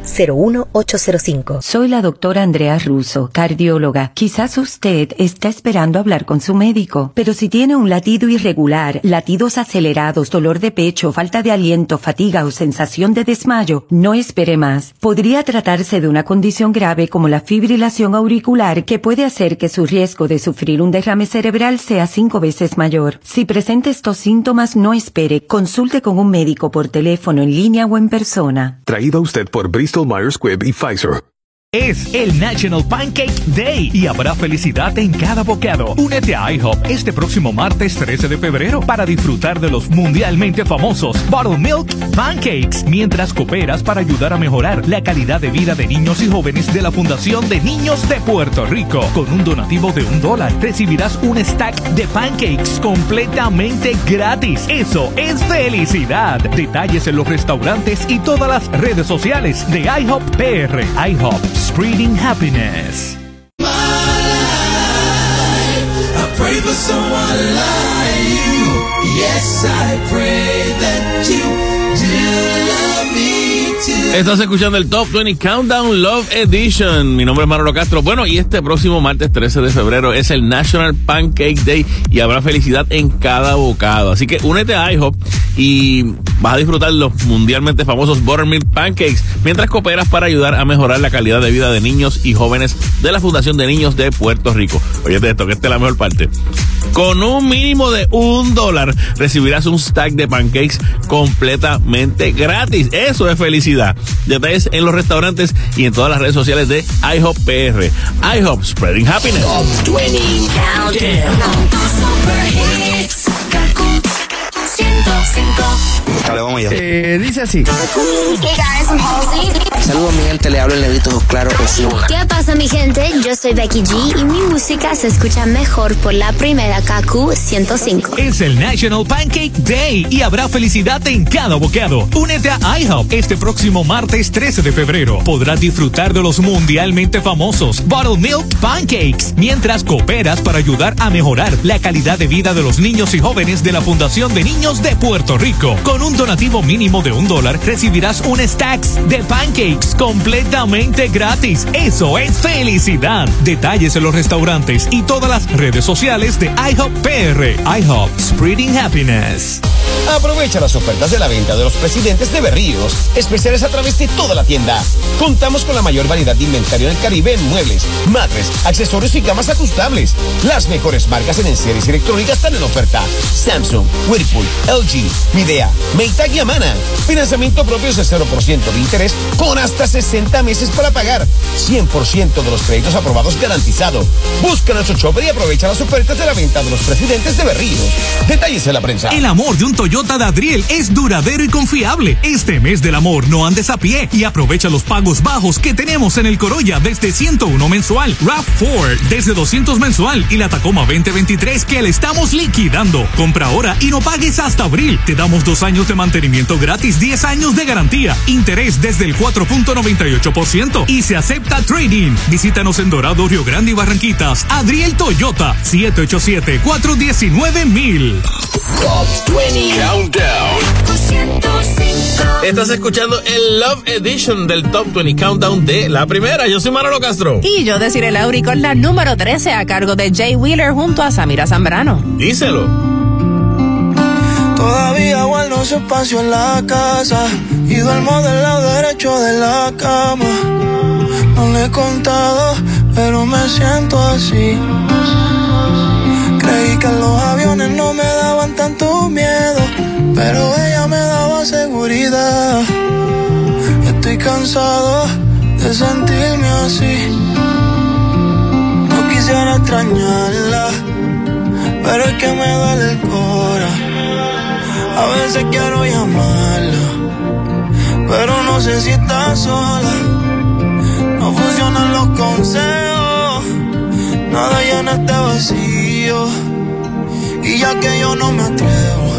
2024-01805. Soy la doctora Andrea Russo, cardióloga. Quizás usted está esperando hablar con su médico, pero si tiene un latido irregular, latidos acelerados, dolor de pecho, falta de aliento, fatiga o sensación de desmayo, no espere más. Podría tratarse de una condición grave como la fibrilación auricular que puede hacer que su riesgo de sufrir un derrame cerebral sea cinco veces mayor. Si presenta estos síntomas, no espere. Consulte con un médico por teléfono, en línea o en persona. Traído a usted por Bristol Myers Squibb y Pfizer. Es el National Pancake Day y habrá felicidad en cada bocado. Únete a IHOP este próximo martes 13 de febrero para disfrutar de los mundialmente famosos Buttermilk Pancakes mientras cooperas para ayudar a mejorar la calidad de vida de niños y jóvenes de la Fundación de Niños de Puerto Rico. Con un donativo de un dólar recibirás un stack de pancakes completamente gratis. Eso es felicidad. Detalles en los restaurantes y todas las redes sociales de IHOP PR. IHOP Spreading Happiness. Pray for someone like you. Yes, I pray that you do love. Estás escuchando el Top 20 Countdown Love Edition. Mi nombre es Manolo Castro. Bueno, y este próximo martes 13 de febrero es el National Pancake Day y habrá felicidad en cada bocado. Así que únete a IHOP y vas a disfrutar los mundialmente famosos Buttermilk Pancakes mientras cooperas para ayudar a mejorar la calidad de vida de niños y jóvenes de la Fundación de Niños de Puerto Rico. Oye, esto, que esta es la mejor parte. Con un mínimo de un dólar recibirás un stack de pancakes completamente gratis. Eso es felicidad. Detalles en los restaurantes y en todas las redes sociales de IHOP PR. IHOP Spreading Happiness. Top 20 Countdown. Super hits. Kaku 105. Dale, vamos allá. Eh, dice así. Saludos mi gente, le hablo el negrito claro Osuna. ¿Qué pasa mi gente? Yo soy Becky G y mi música se escucha mejor por la primera KQ 105. Es el National Pancake Day y habrá felicidad en cada bocado. Únete a IHOP este próximo martes 13 de febrero. Podrás disfrutar de los mundialmente famosos Buttermilk Pancakes mientras cooperas para ayudar a mejorar la calidad de vida de los niños y jóvenes de la Fundación de Niños de Puerto Rico. Con un donativo mínimo de un dólar recibirás un stacks de pancakes completamente gratis. Eso es felicidad. Detalles en los restaurantes y todas las redes sociales de IHOP PR. IHOP Spreading Happiness. Aprovecha las ofertas de la venta de los presidentes de Berríos, especiales a través de toda la tienda. Contamos con la mayor variedad de inventario en el Caribe en muebles, madres, accesorios y gamas ajustables. Las mejores marcas en series electrónicas están en oferta. Samsung, Whirlpool, LG, Midea, Maytag y Amana. Financiamiento propio de 0% de interés con hasta 60 meses para pagar. 100% de los créditos aprobados garantizado. Busca nuestro shopper y aprovecha las ofertas de la venta de los presidentes de Berríos. Detalles en la prensa. El amor de un Toyota de Adriel es duradero y confiable. Este mes del amor no andes a pie y aprovecha los pagos bajos que tenemos en el Corolla desde 101 mensual, RAV4 desde 200 mensual y la Tacoma 2023 que le estamos liquidando. Compra ahora y no pagues hasta abril. Te damos dos años de mantenimiento gratis, 10 años de garantía, interés desde el 4.98% y se acepta trading. Visítanos en Dorado, Río Grande y Barranquitas. Adriel Toyota, 787-419-1000. Top 20 Countdown. Estás escuchando el Love Edition del Top 20 Countdown de la primera. Yo soy Manolo Castro. Y yo deciré Lauri con la número 13 a cargo de Jay Wheeler junto a Samira Zambrano. Díselo. Todavía guardo su espacio en la casa y duermo del lado derecho de la cama. No le he contado, pero me siento así. Creí que los aviones no me daban tanto miedo, pero ella me daba seguridad. Estoy cansado de sentirme así. No quisiera extrañarla, pero es que me duele el cora. A veces quiero llamarla, pero no sé si está sola. No funcionan los consejos, nada llena este vacío. Y ya que yo no me atrevo,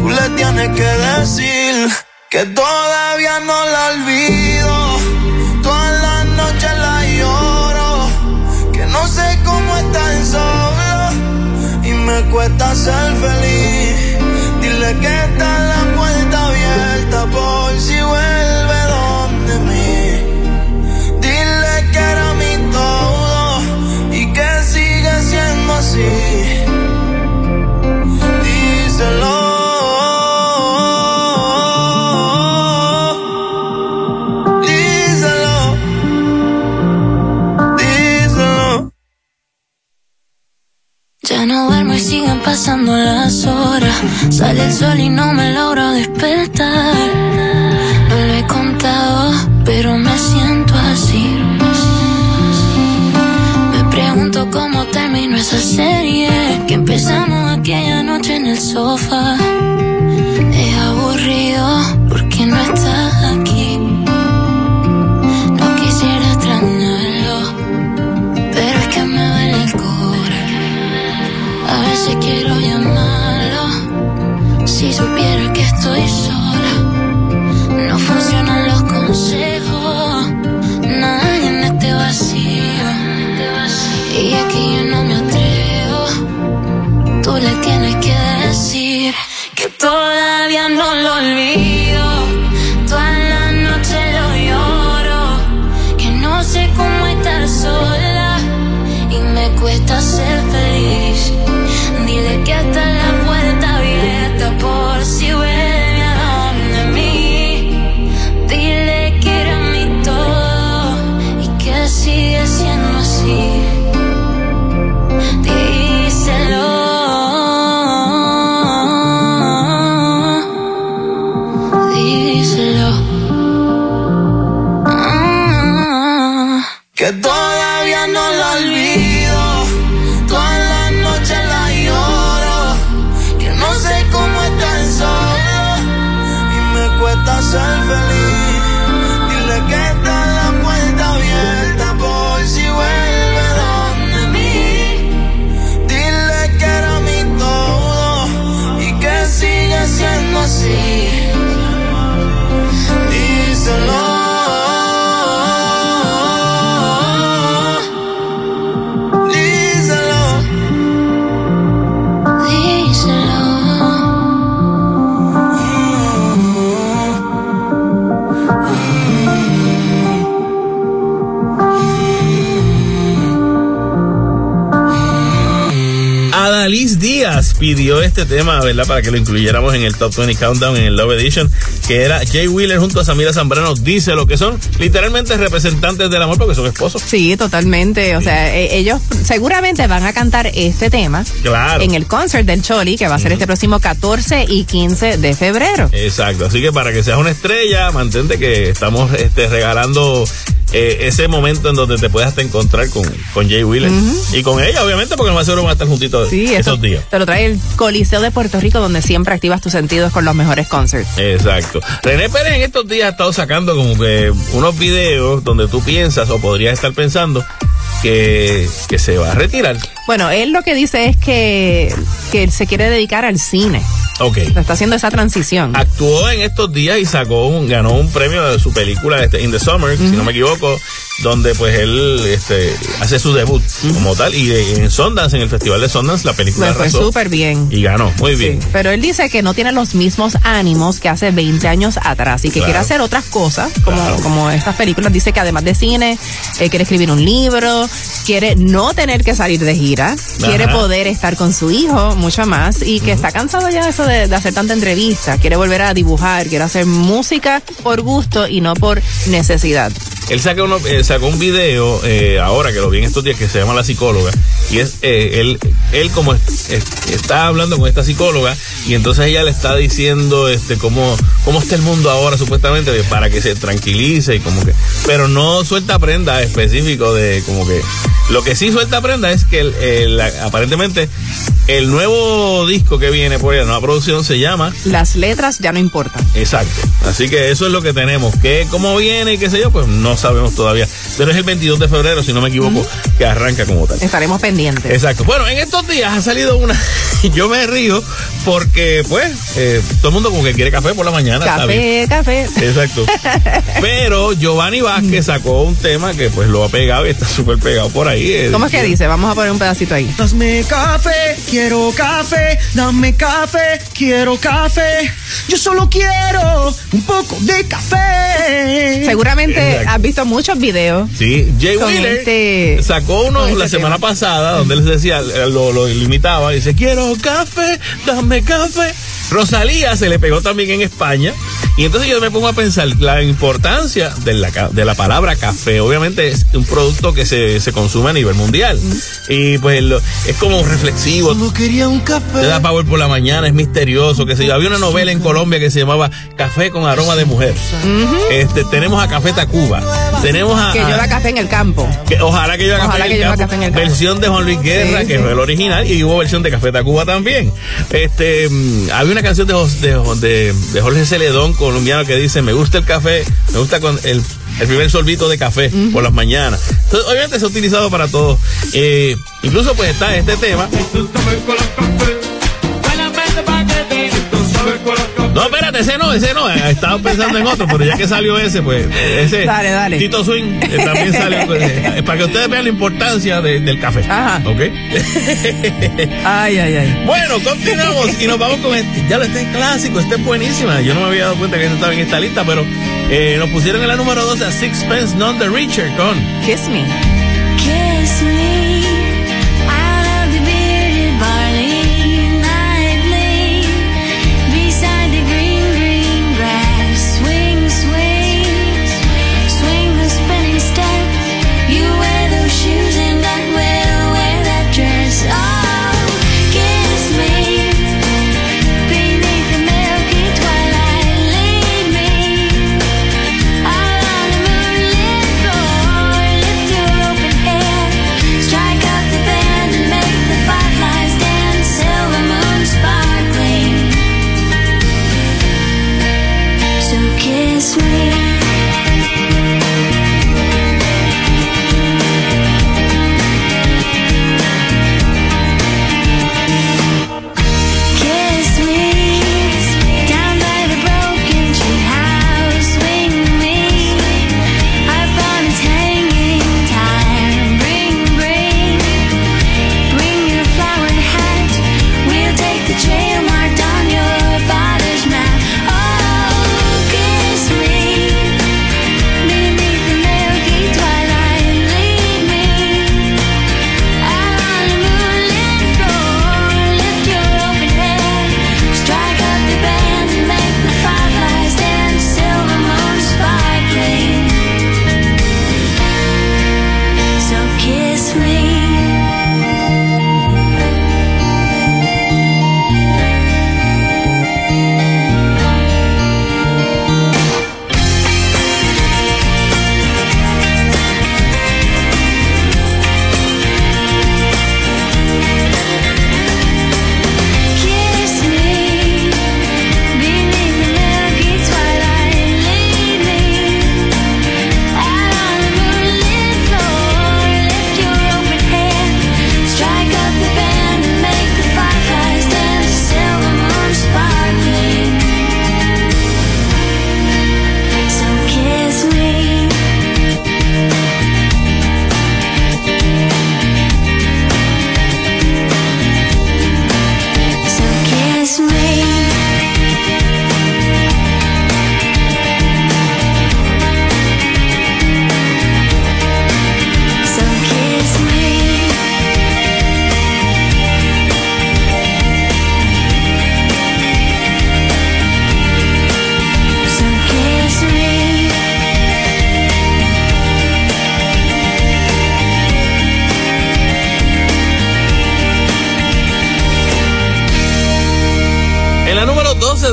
tú le tienes que decir que todavía no la olvido. Todas las noches la lloro, que no sé cómo estar sola y me cuesta ser feliz. Dile que está la puerta abierta por si vuelve donde mí. Dile que era mi todo y que sigue siendo así. No duermo y siguen pasando las horas. Sale el sol y no me logro despertar. No lo he contado, pero me siento así. Me pregunto cómo terminó esa serie que empezamos aquella noche en el sofá. Es aburrido porque no estás Veces quiero llamarlo. Si supiera que estoy sola, no funcionan los consejos. Nada en este vacío. Y aquí yo no me atrevo. Tú le tienes Que pidió este tema, ¿verdad? Para que lo incluyéramos en el Top 20 Countdown, en el Love Edition, que era Jay Wheeler junto a Samira Zambrano, dice lo que son literalmente representantes del amor porque son esposos. Sí, totalmente. O sea, e, ellos seguramente van a cantar este tema claro. en el concert del Choli, que va a ser este próximo 14 y 15 de febrero. Exacto. Así que para que seas una estrella, mantente que estamos este, regalando eh, ese momento en donde te puedas encontrar con, con Jay Wheeler. Y con ella, obviamente, porque más seguro van a estar juntitos sí, esos días. Te lo trae el Coliseo de Puerto Rico, donde siempre activas tus sentidos con los mejores concerts. Exacto. René Pérez en estos días ha estado sacando como que unos videos donde tú piensas o podrías estar pensando que, que se va a retirar. Bueno, él lo que dice es que, que él se quiere dedicar al cine. Ok. Está haciendo esa transición. Actuó en estos días y sacó un, ganó un premio de su película este, In the Summer, si no me equivoco, donde pues él este, hace su debut como tal. Y en Sundance, en el Festival de Sundance, la película Le fue súper bien. Y ganó, muy bien. Pero él dice que no tiene los mismos ánimos que hace 20 años atrás y que Claro. quiere hacer otras cosas, como, como estas películas. Dice que además de cine, eh, quiere escribir un libro, quiere no tener que salir de gira, quiere poder estar con su hijo mucho más y que está cansado ya de eso de, de hacer tanta entrevista. Quiere volver a dibujar, quiere hacer música por gusto y no por necesidad. Él saca uno, eh, sacó un video eh, ahora que lo vi en estos días que se llama La Psicóloga y es eh, él, él como es- es- está hablando con esta psicóloga y entonces ella le está diciendo este cómo, cómo está el mundo ahora supuestamente para que se tranquilice y como que pero no suelta prenda específico de como que lo que sí suelta prenda es que el- el- aparentemente el nuevo disco que viene por ahí, la nueva producción se llama Las letras ya no importan. Exacto. Así que eso es lo que tenemos. Que cómo viene y qué sé yo, pues no sabemos todavía. Pero es el 22 de febrero, si no me equivoco, que arranca como tal. Estaremos pendientes. Exacto. Bueno, en estos días ha salido una. Yo me río porque, pues, eh, todo el mundo como que quiere café por la mañana. Café, café. Exacto. Pero Giovanni Vázquez sacó un tema que pues lo ha pegado y está súper pegado por ahí. eh, ¿Cómo es que dice? Vamos a poner un pedacito ahí. Dame café, quiero café, dame café, quiero café. Yo solo quiero un poco de café. Seguramente Exacto. has visto muchos videos. Sí, Jay Wheeler este- sacó uno con este la semana tema. pasada donde él decía, lo, lo limitaba, y dice, quiero café, dame café. Rosalía se le pegó también en España. Y entonces yo me pongo a pensar la importancia de la, de la palabra café. Obviamente es un producto que se, se consume a nivel mundial. Y pues lo- es como reflexivo. quería un café. Te da power por la mañana, es misterioso, que sé yo. Había una novela en Colombia que se llamaba Café con aroma de mujer. Este, tenemos a Café Tacuba. Tenemos a, Que a- lleva café en el campo. que ojalá que lleve Ojalá café, en que el campo. café en el campo. Versión de Juan Luis Guerra, Sí, que sí. fue el original, y hubo versión de Café Tacuba también. Este, mm, había una canción de, de, de- de Jorge Celedón, colombiano, que dice, me gusta el café, me gusta con el, el primer sorbito de café por las mañanas. Entonces, obviamente se ha utilizado para todo. Eh, incluso pues está este tema. No, espérate, ese no, ese no. eh, Estaba pensando en otro, pero ya que salió ese, pues, ese. Dale, dale. Tito Swing eh, también salió. pues, eh, para que ustedes vean la importancia de- del café. Ajá. ¿Ok? Ay, ay, ay. Bueno, continuamos y nos vamos con este. Ya lo este es clásico, este es buenísima. Yo no me había dado cuenta que este estaba en esta lista, pero eh, nos pusieron en la número 12 a Sixpence None the Richer con Kiss Me.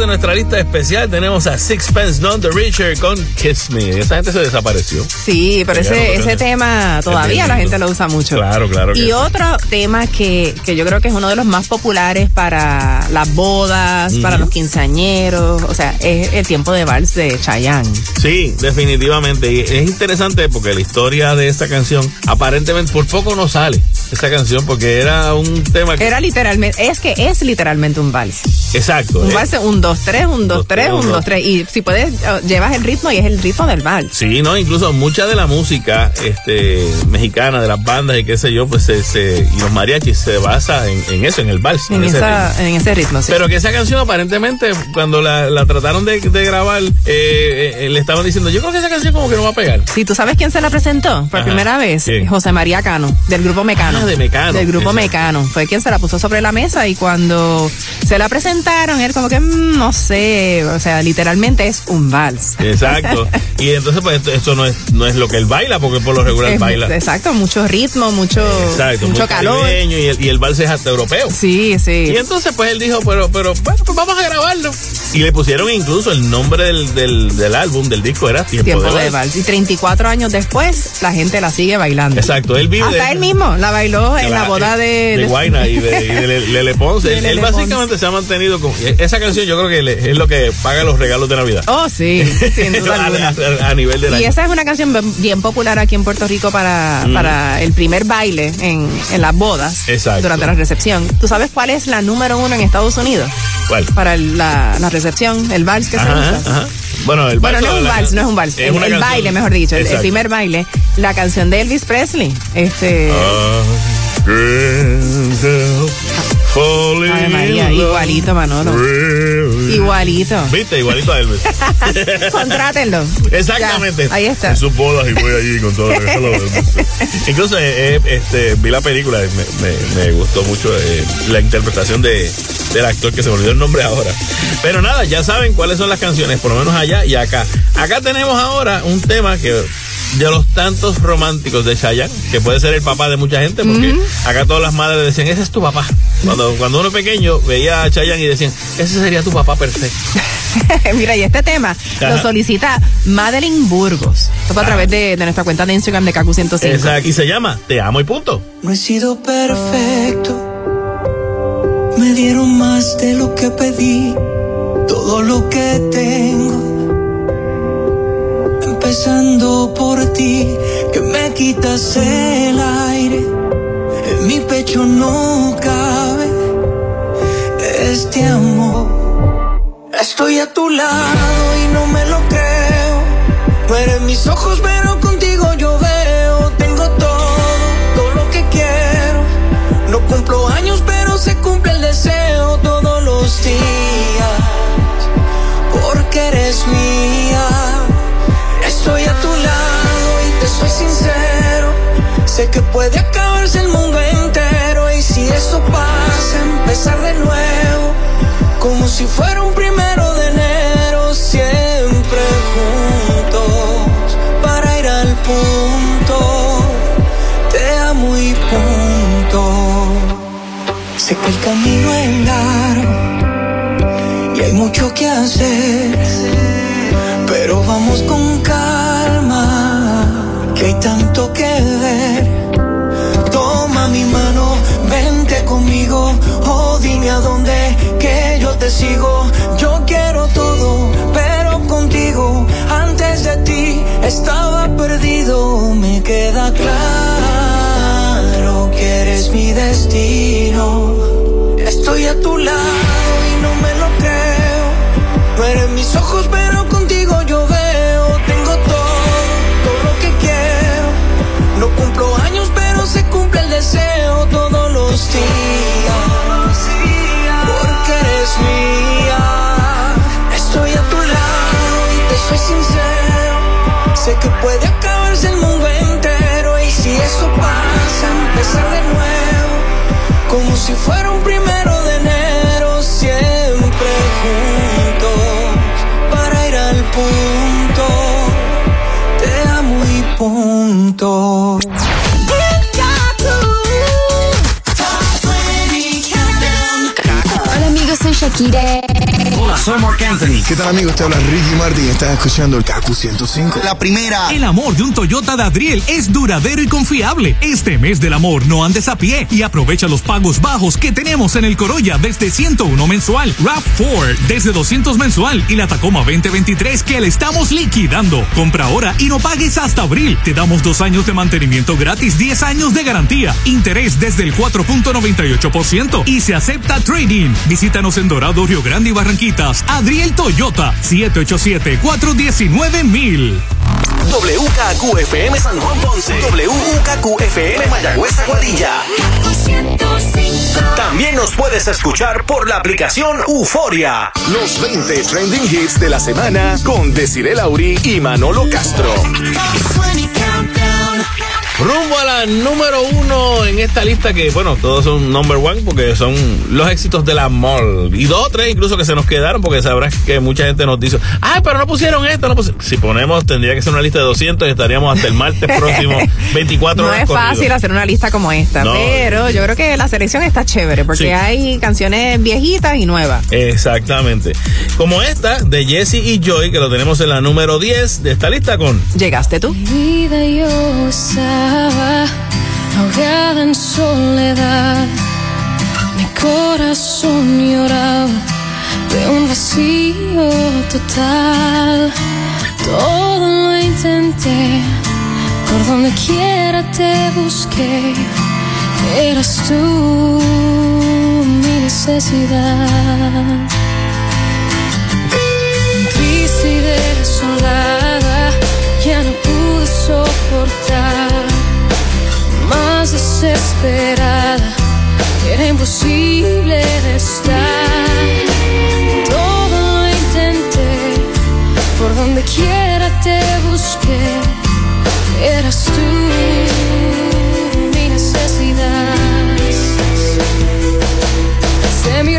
En nuestra lista especial tenemos a Sixpence None the Richer con Kiss Me. Esa gente se desapareció. Sí, pero ese, ese tema todavía la gente lo usa mucho. Claro, claro. Y otro tema que, que yo creo que es uno de los más populares para las bodas, para los quinceañeros, o sea, es el tiempo de vals de Chayanne. Sí, definitivamente. Y es interesante porque la historia de esta canción aparentemente por poco no sale esa canción porque era un tema que... Era literalmente, es que es literalmente un vals. Exacto. Un vals, un 2, 3, un 2, 3, un 2, 3. Y si puedes, oh, llevas el ritmo y es el ritmo del vals. Sí, no, incluso mucha de la música este, mexicana, de las bandas y qué sé yo, pues se, y los mariachis se basa en, eso, en el vals. En, ese, ritmo. en ese ritmo, sí. Pero que esa canción aparentemente, cuando la, la trataron de, de grabar, eh, eh, le estaban diciendo, yo creo que esa canción como que no va a pegar. Sí, ¿tú sabes quién se la presentó por primera vez? José María Cano, del grupo Mecano. De Mecano. Del grupo Mecano. Fue quien se la puso sobre la mesa y cuando se la presentaron, él como que, mm, no sé, o sea, literalmente es un vals. Exacto. y entonces, pues, esto no es, no es lo que él baila, porque por lo regular baila. Exacto, mucho ritmo, mucho, mucho calor. Y el, y el vals es hasta europeo. Sí, sí. Y entonces, pues, él dijo, pero, pero, bueno, pues vamos a grabarlo. Y le pusieron incluso el nombre del, del, del álbum, del disco, era Tiempo, de, vals. Y 34 años después, la gente la sigue bailando. Exacto, él vive. Hasta él mismo la bailó en la, boda de. De, Guayna y de, Lele Ponce. él, básicamente se ha mantenido con. Esa canción yo creo que es lo que paga los regalos de Navidad. Oh, sí, sin duda a, nivel de Y esa es una canción bien popular aquí en Puerto Rico para, mm. para el primer baile en, en las bodas. Exacto. Durante la recepción. ¿Tú sabes cuál es la número uno en Estados Unidos? ¿Cuál? Para la, la recepción, el vals que se usa. Bueno, el bueno, no es un vals, no es un vals. el, baile, mejor dicho, el, primer baile. La canción de Elvis Presley. Este. Ah, María, igualito, Manolo. Igualito. ¿Viste? Igualito a Elvis. Contrátenlo. Exactamente. ahí está. En sus bodas y voy allí con todo. Incluso eh, eh, este, vi la película y me, me, gustó mucho eh, la interpretación de, del actor que se me olvidó el nombre ahora. Pero nada, ya saben cuáles son las canciones, por lo menos allá y acá. Acá tenemos ahora un tema que de los tantos románticos de Chayanne, que puede ser el papá de mucha gente, porque acá todas las madres decían, ese es tu papá. Cuando, cuando uno pequeño veía a Chayanne y decían, ese sería tu papá perfecto. Mira, y este tema lo solicita Madeline Burgos. Esto fue a través de, nuestra cuenta de Instagram de KQ105. Exacto, y se llama Te amo y punto. No he sido perfecto. Me dieron más de lo que pedí. Todo lo que tengo empezando por ti, que me quitas el aire, en mi pecho no cabe este amor. Estoy a tu lado y no me lo creo, no eres mis ojos, pero contigo yo veo, tengo todo, todo lo que quiero, no cumplo años, pero se cumple el deseo. Todos los días, Sé que puede acabarse el mundo entero y si eso pasa, empezar de nuevo, como si fuera un primero de enero, siempre juntos para ir al punto. Te amo y punto. Sé que el camino es largo y hay mucho que hacer pero vamos con calma, que hay tanto a tu lado y no me lo creo. No eres mis ojos, pero contigo yo veo. Tengo todo, todo lo que quiero. No cumplo años, pero se cumple el deseo todos los días. Porque eres mía. Estoy a tu lado y te soy sincero. Sé que puede acabarse el mundo entero. Y si eso pasa, empezar de nuevo. Como si fuera un primero Hola amigos, soy Shakira. Hola, soy Mark Anthony. ¿Qué tal amigos? Te habla Ricky Martin y estás escuchando el KQ 105. La primera. El amor de un Toyota de Adriel es duradero y confiable. Este mes del amor no andes a pie y aprovecha los pagos bajos que tenemos en el Corolla desde 101 mensual, RAV4 desde 200 mensual y la Tacoma 2023 que le estamos liquidando. Compra ahora y no pagues hasta abril. Te damos dos años de mantenimiento gratis, 10 años de garantía, interés desde el 4.98% y se acepta trading. Visítanos en Dorado, Río Grande y Adriel Toyota, 787-419-1000. WKQFM San Juan Ponce. WKQFM Mayagüez Aguadilla. También nos puedes escuchar por la aplicación Euforia. Los 20 trending hits de la semana con Desiree Lauri y Manolo Castro. Rumbo a la número uno en esta lista que, bueno, todos son number one porque son los éxitos de la mall. Y dos o tres incluso que se nos quedaron porque sabrás que mucha gente nos dice, ay, pero no pusieron esto. No Si ponemos, tendría que ser una lista de 200 y estaríamos hasta el martes próximo 24 no horas. No es fácil hacer una lista como esta, pero yo creo que la selección está chévere porque hay canciones viejitas y nuevas. Exactamente. Como esta de Jesse y Joy, que lo tenemos en la número 10 de esta lista con Llegaste tú. vida ahogada en soledad. Mi corazón lloraba de un vacío total. Todo lo intenté, por donde quiera te busqué. Eras tú mi necesidad. Triste y desolada, ya no pude soportar más desesperada, era imposible de estar. Todo lo intenté, por donde quiera te busqué, eras tú mi necesidad. Sé mi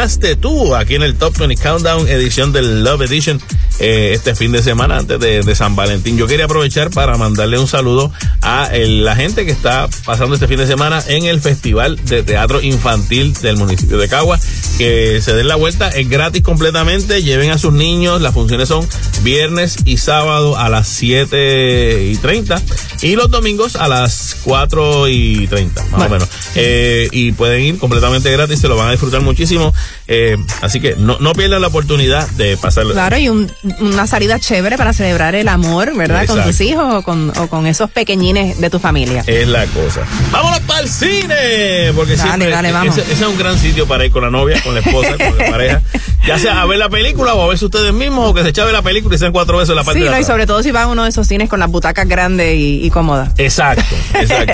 Llegaste tú aquí en el Top 20 Countdown edición del Love Edition eh, este fin de semana antes de, San Valentín. Yo quería aprovechar para mandarle un saludo a la gente que está pasando este fin de semana en el Festival de Teatro Infantil del municipio de Cagua. Que se den la vuelta, es gratis completamente. Lleven a sus niños. Las funciones son viernes y sábado a las 7 y 30 y los domingos a las 4 y 30, más o menos. Eh, y pueden ir completamente gratis, se lo van a disfrutar muchísimo. Eh, así que no, no pierdan la oportunidad de pasarlo. Claro, y una salida chévere para celebrar el amor, ¿verdad? Con tus hijos o con, o con, esos pequeñines de tu familia. Es la cosa. ¡Vámonos para el cine! Porque siempre Ese, es un gran sitio para ir con la novia, con la esposa, con la pareja. Ya sea a ver la película o a verse ustedes mismos o que se eche la película y sean cuatro veces la parte sí, no, y sobre todo si van a uno de esos cines con las butacas grandes y, y cómodas. Exacto, exacto.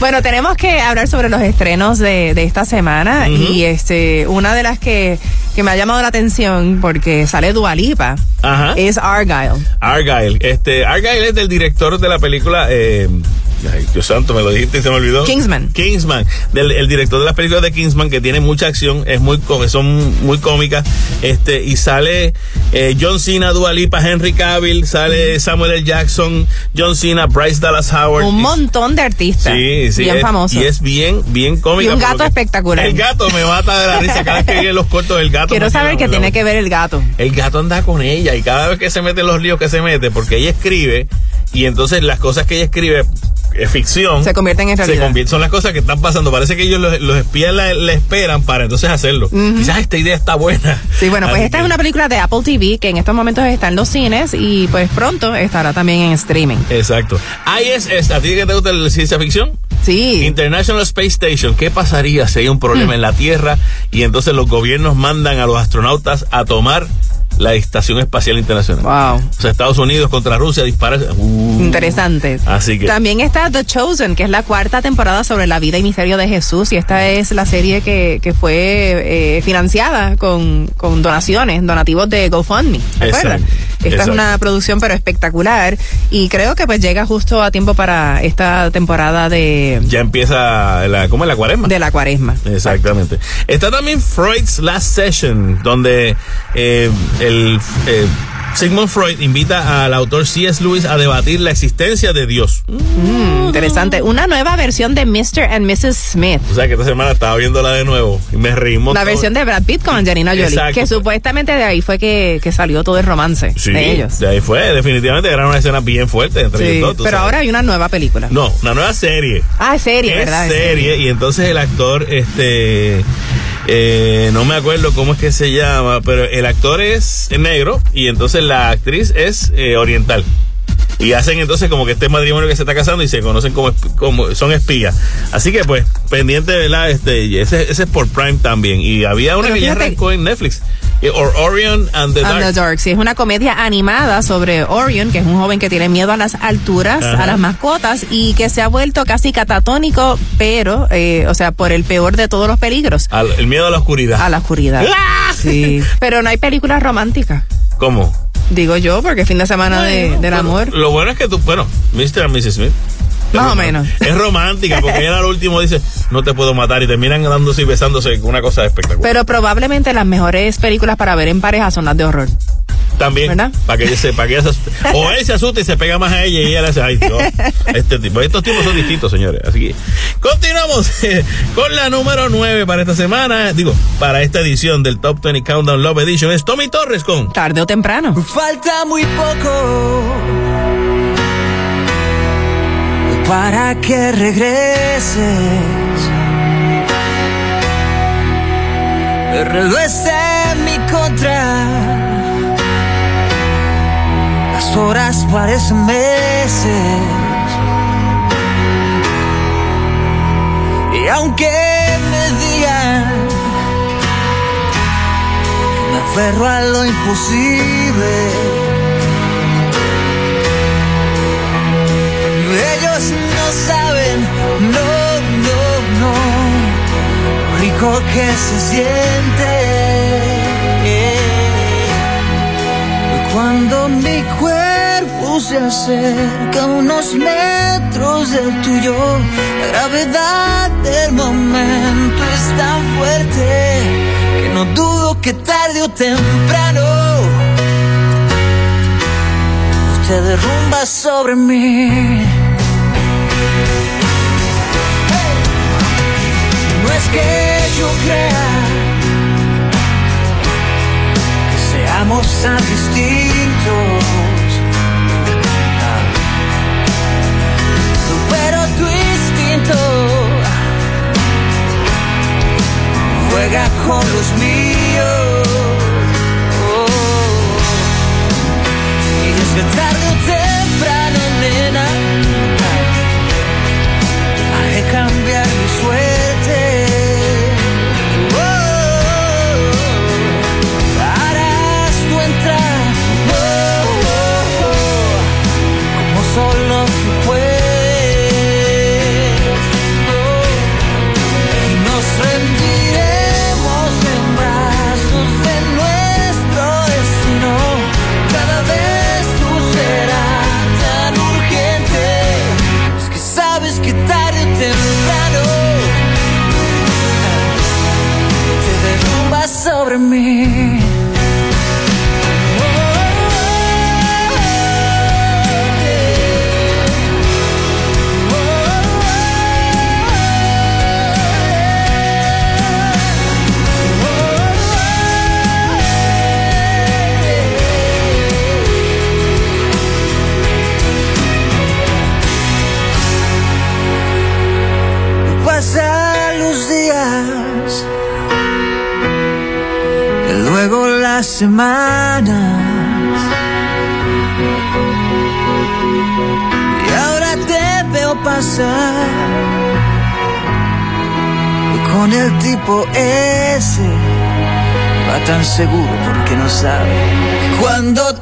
bueno, tenemos que hablar sobre los estrenos de, de esta semana y este una de las que, que me ha llamado la atención porque sale Dualipa es Argyle. Argyle, este Argyle es del director de la película eh, Ay, Dios santo, me lo dijiste y se me olvidó. Kingsman. Kingsman, del, el director de las películas de Kingsman, que tiene mucha acción, es muy son muy cómicas. Este, y sale eh, John Cena, Dualipa, Henry Cavill, sale Samuel L. Jackson, John Cena, Bryce Dallas Howard. Un montón de artistas. Sí, sí. Bien famosos. Y es bien, bien cómica. Y un gato espectacular. El gato me mata de la risa cada vez que vienen los cortos del gato. Quiero saber qué tiene que ver el gato. El gato anda con ella y cada vez que se mete los líos que se mete, porque ella escribe y entonces las cosas que ella escribe es ficción. Se convierten en realidad. Se son las cosas que están pasando. Parece que ellos los, espías le esperan para entonces hacerlo. Quizás esta idea está buena. Sí, bueno, pues esta es una película de Apple TV que en estos momentos está en los cines y pues pronto estará también en streaming. Exacto. Ahí es, ¿a ti que te gusta la ciencia ficción? Sí. International Space Station. ¿Qué pasaría si hay un problema mm. en la Tierra y entonces los gobiernos mandan a los astronautas a tomar la Estación Espacial Internacional. Wow. O sea, Estados Unidos contra Rusia dispara. Uh. Interesante. Así que. También está The Chosen, que es la cuarta temporada sobre la vida y misterio de Jesús. Y esta es la serie que, que fue eh, financiada con, con donaciones, donativos de GoFundMe. ¿Te acuerdas? Esta es una producción pero espectacular y creo que pues llega justo a tiempo para esta temporada de... Ya empieza la, ¿cómo es la cuaresma? De la cuaresma. Exactamente. Está también Freud's Last Session, donde eh, el... Eh, Sigmund Freud invita al autor C.S. Lewis a debatir la existencia de Dios. Mm, interesante. Una nueva versión de Mr. and Mrs. Smith. O sea que esta semana estaba viéndola de nuevo y me reímos. La versión de Brad Pitt con Angelina Jolie. Que supuestamente de ahí fue que, salió todo el romance de ellos. De ahí fue, definitivamente era una escena bien fuerte entre ellos dos. Pero ahora hay una nueva película. No, una nueva serie. Ah, serie, ¿verdad? Serie, y entonces el actor, este. Eh, no me acuerdo cómo es que se llama, pero el actor es negro y entonces la actriz es eh, oriental. Y hacen entonces como que este matrimonio que se está casando y se conocen como, como son espías. Así que pues, pendiente, ¿verdad? Este, ese, ese es por Prime también. Y había una que ya arrancó en Netflix. Eh, Orion and the Dark. And Sí, es una comedia animada sobre Orion, que es un joven que tiene miedo a las alturas, a las mascotas y que se ha vuelto casi catatónico, pero, eh, o sea, por el peor de todos los peligros. el miedo a la oscuridad. A la oscuridad. ¡Ah! Sí. Pero no hay películas románticas. ¿Cómo? Digo yo, porque fin de semana de, del amor. Lo bueno es que tú, bueno, Mr. and Mrs. Smith. Más o menos. Es romántica, porque ella al último dice, no te puedo matar, y terminan dándose y besándose, una cosa espectacular. Pero probablemente las mejores películas para ver en pareja son las de horror. También. ¿Verdad? Para que ella se, para que ella se, o él se asuste y se pega más a ella y ella le hace, ay Dios, este tipo. Estos tipos son distintos, señores. Así que continuamos con la número 9 para esta semana. Digo, para esta edición del Top 20 Countdown Love Edition es Tommy Torres con Tarde o temprano. Falta muy poco para que regreses. Pero es en mi contra horas parecen meses. Y aunque me digan que me aferro a lo imposible, ellos no saben, no, no, no, rico que se siente cuando mi cuerpo se acerca unos metros del tuyo. La gravedad del momento es tan fuerte que no dudo que tarde o temprano te derrumba sobre mí. No es que yo crea que seamos tan distintos. Pero tu instinto juega con los míos. Y es semanas. Y ahora te veo pasar con el tipo ese va tan seguro porque no sabe cuando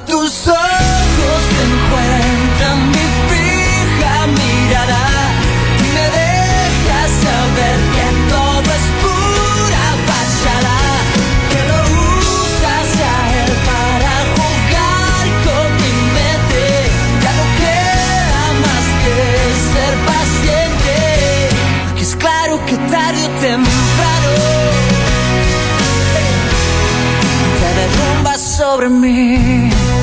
mí.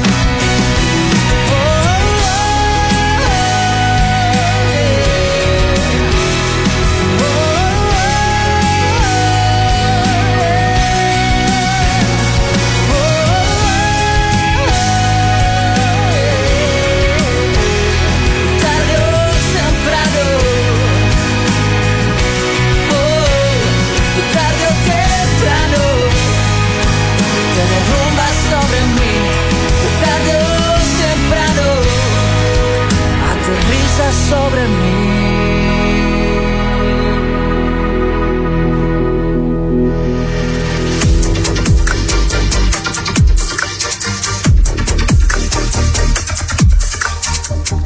Sobre mí.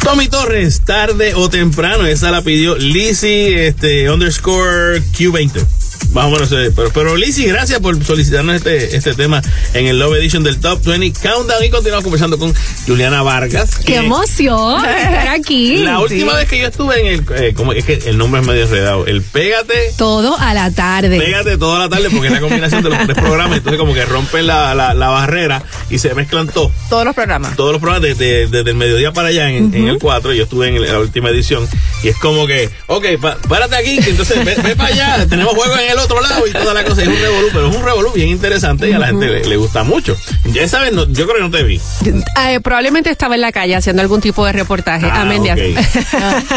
Tommy Torres, tarde o temprano, esa la pidió Lizzy, este, underscore Q20. Más o menos, eh, pero, pero Lizzy, gracias por solicitarnos este, este tema en el Love Edition del Top 20 Countdown y continuamos conversando con Juliana Vargas. ¡Qué que emoción estar aquí! La última vez que yo estuve en el, eh, como es que el nombre es medio enredado, el Pégate. Todo a la tarde. Pégate toda la tarde porque es la combinación de los tres programas, entonces como que rompen la, la, la barrera y se mezclan todos. Todos los programas. Todos los programas desde, desde el mediodía para allá en, en el 4, yo estuve en el- la última edición y es como que, ok, pa- párate aquí, que entonces ve, ve para allá, tenemos juego en el otro lado y toda la cosa, y es un revolú, pero es un revolú bien interesante y a la gente le, le gusta mucho. Ya esa vez no- yo creo que no te vi. Eh, probablemente estaba en la calle haciendo algún tipo de reportaje. Ah, Amén de ok.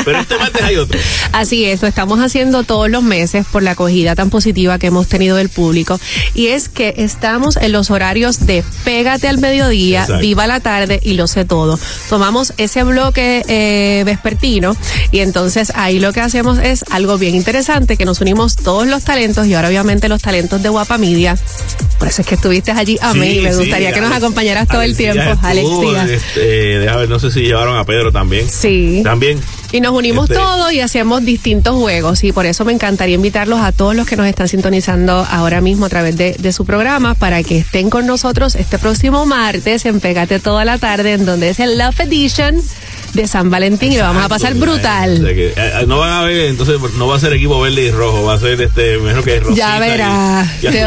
Pero este martes hay otro. Así es, lo estamos haciendo todos los meses por la acogida tan positiva que hemos tenido del público. Y es que estamos en los horarios de Pégate al mediodía, Exacto. Viva la tarde y Lo sé todo. Tomamos ese bloque eh, vespertino y entonces ahí lo que hacemos es algo bien interesante, que nos unimos todos los talentos y ahora obviamente los talentos de Guapa Media. Por eso es que estuviste allí a mí me gustaría que nos acompañaras todo el tiempo, Alex Este, ver, no sé si llevaron a Pedro también. Sí. También. Y nos unimos este, todos y hacemos distintos juegos y por eso me encantaría invitarlos a todos los que nos están sintonizando ahora mismo a través de, de su programa para que estén con nosotros este próximo martes en Pégate toda la tarde en donde es el Love Edition de San Valentín y lo vamos a pasar brutal. Eh, eh, no van a ver, entonces no va a ser equipo verde y rojo, va a ser este, mejor que rojo. Ya verás. te,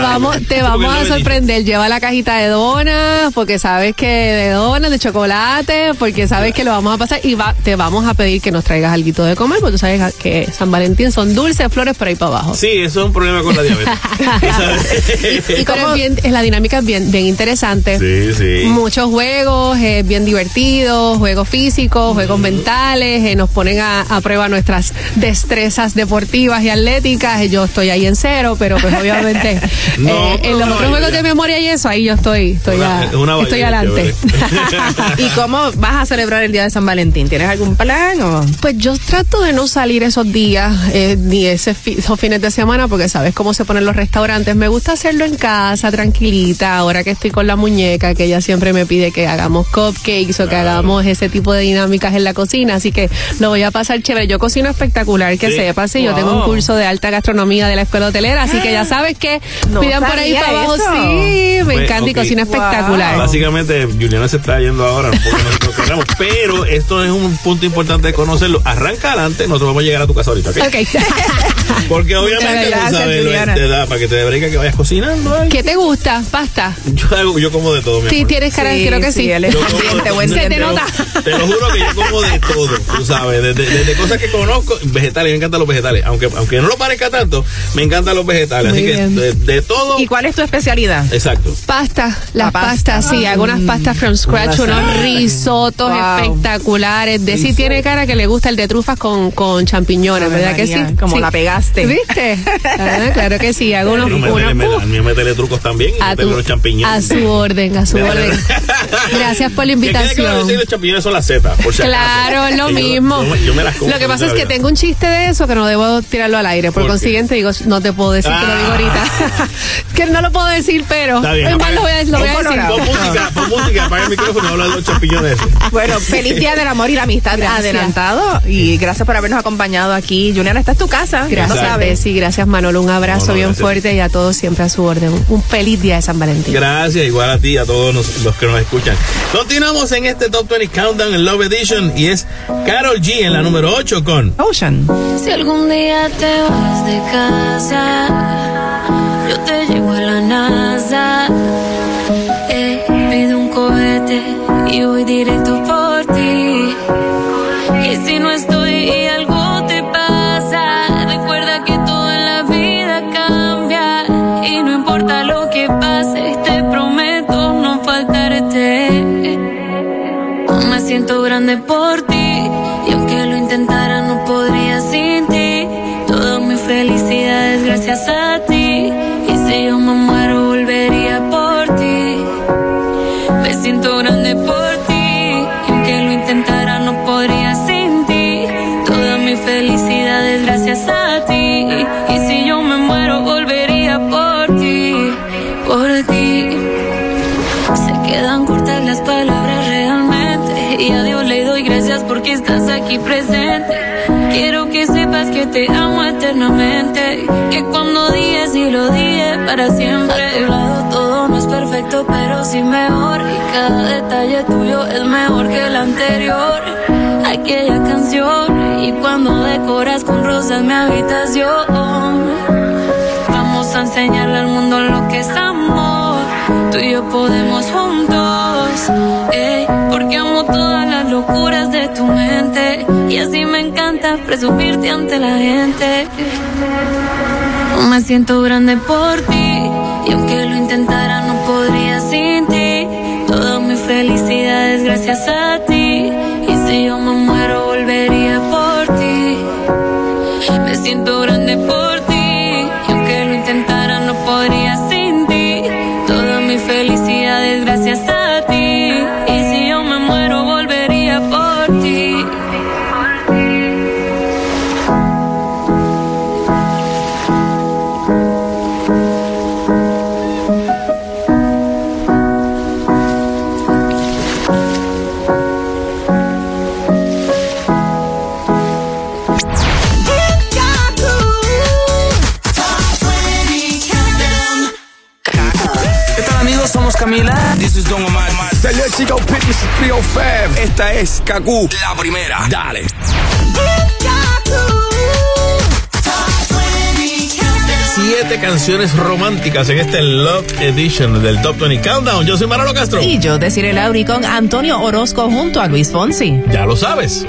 vamos, te vamos a sorprender. Lleva la cajita de donas, porque sabes que de donas, de chocolate, porque sabes que lo vamos a pasar y va, te vamos a pedir que nos traigas algo de comer, porque tú sabes que San Valentín son dulces, flores por ahí para abajo. Sí, eso es un problema con la diabetes. y, como es la dinámica es bien, bien interesante. Sí, sí. Muchos juegos, es bien divertido, juegos físicos, juegos mentales, eh, nos ponen a, prueba nuestras destrezas deportivas y atléticas. Yo estoy ahí en cero, pero pues obviamente eh, en los otros juegos de memoria y eso, ahí yo estoy, estoy, estoy adelante. ¿Y cómo vas a celebrar el día de San Valentín? ¿Tienes algún plan? O? Pues yo trato de no salir esos días, eh, ni ese esos fines de semana, porque sabes cómo se ponen los restaurantes. Me gusta hacerlo en casa, tranquilita, ahora que estoy con la muñeca, que ella siempre me pide que hagamos cupcakes o que hagamos ese tipo de dinámicas en la cocina, así que lo voy a pasar chévere. Yo cocino espectacular, que sepas, y yo tengo un curso de alta gastronomía de la escuela hotelera, así que ya sabes que pidan por ahí para abajo. Sí, me pues, encanta y cocina espectacular. Básicamente, Juliana se está yendo ahora, pero esto es un punto importante de conocerlo. Arranca adelante, nosotros vamos a llegar a tu casa ahorita, ¿ok? Porque obviamente no sabes te da para que te debrica que vayas cocinando. ¿Qué te gusta? ¿Pasta? Yo, yo como de todo, mi Sí, tienes cara, creo que sí. Se te nota. Te lo juro que yo como de todo, tú sabes, desde, cosas que conozco, vegetales, me encantan los vegetales, aunque aunque no lo parezca tanto, me encantan los vegetales, así que de, todo. ¿Y cuál es tu especialidad? Exacto. Pasta, las pastas, sí, hago unas pastas from scratch, unos risotos espectaculares. De sí tiene cara que le gusta el de trufas con, con champiñones, ¿verdad que sí? Como la pegaste. ¿Viste? Ah, claro que sí, hago unos. A mí me metele trucos también, a, los champiñones. a su orden, a su orden. Gracias por la invitación. los champiñones son las setas, por si Claro, es lo mismo. Yo, me las lo que pasa es que tengo un chiste de eso que no debo tirarlo al aire. Por, consiguiente, digo, no te puedo decir que lo digo ahorita. Ah. que no lo puedo decir, pero. Está bien. lo voy a, lo voy a decir. Pon música, pon música, apaga el micrófono y habla de los champiñones. Bueno, feliz día del amor y la amistad adelantado. Y gracias por habernos acompañado aquí. Juliana, esta es tu casa. Gracias. Sabes. Sí, gracias, Manolo. Un abrazo bien fuerte y a todos siempre a su orden. Un feliz día de San Valentín. Gracias, igual a ti y a todos los que nos escuchan. Continuamos en este Top 20 Countdown en Love Edition y es Carol G en la número 8 con Ocean. Si algún día te vas de casa, yo te llevo a la NASA. Eh, pido un cohete y voy directo por ti. Y si no estoy siento grande por ti que te amo eternamente. Que cuando dije sí lo dije para siempre. A lado todo no es perfecto, pero sí mejor. Y cada detalle tuyo es mejor que el anterior. Aquella canción. Y cuando decoras con rosas mi habitación. Vamos a enseñarle al mundo lo que es amor. Tú y yo podemos juntos. eh, porque amo todas las locuras de tu mente. Y así me encanta presumirte ante la gente. Me siento grande por ti. Y aunque lo intentara, no podría sin ti. Toda mi felicidad es gracias a ti. Y si yo me muero, volvería por ti. Me siento grande por ti. Trio Fab. Esta es Kaku. La primera. Dale. Siete canciones románticas en este Love Edition del Top 20 Countdown. Yo soy Manolo Castro. Y yo, Desiree Lauri, con Antonio Orozco junto a Luis Fonsi. Ya lo sabes.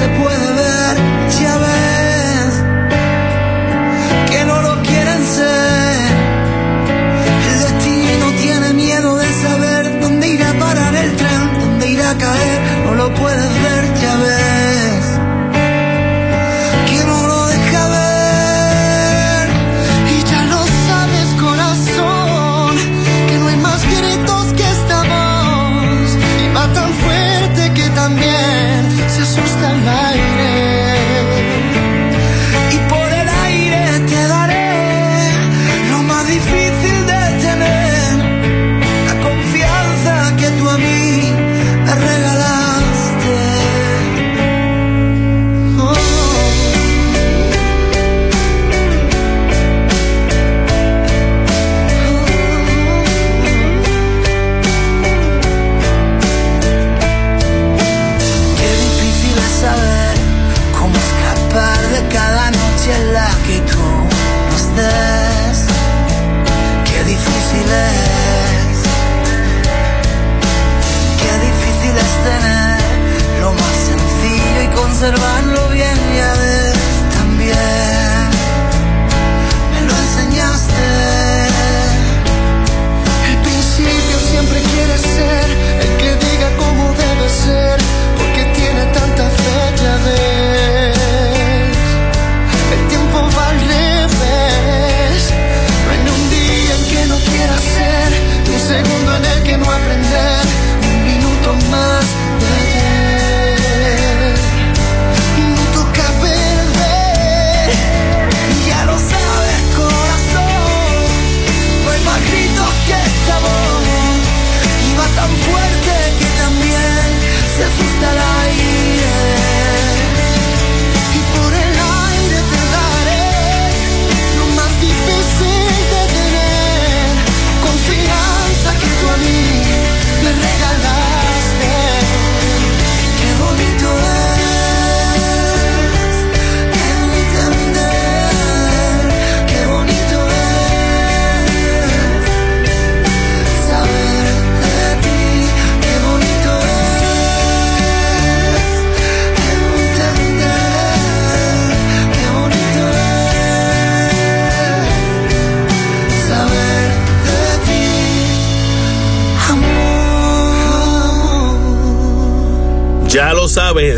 Se puede ver, ya ves, que no lo quieren ser. El destino tiene miedo de saber dónde irá a parar el tren, dónde irá a caer, no lo puedes ver,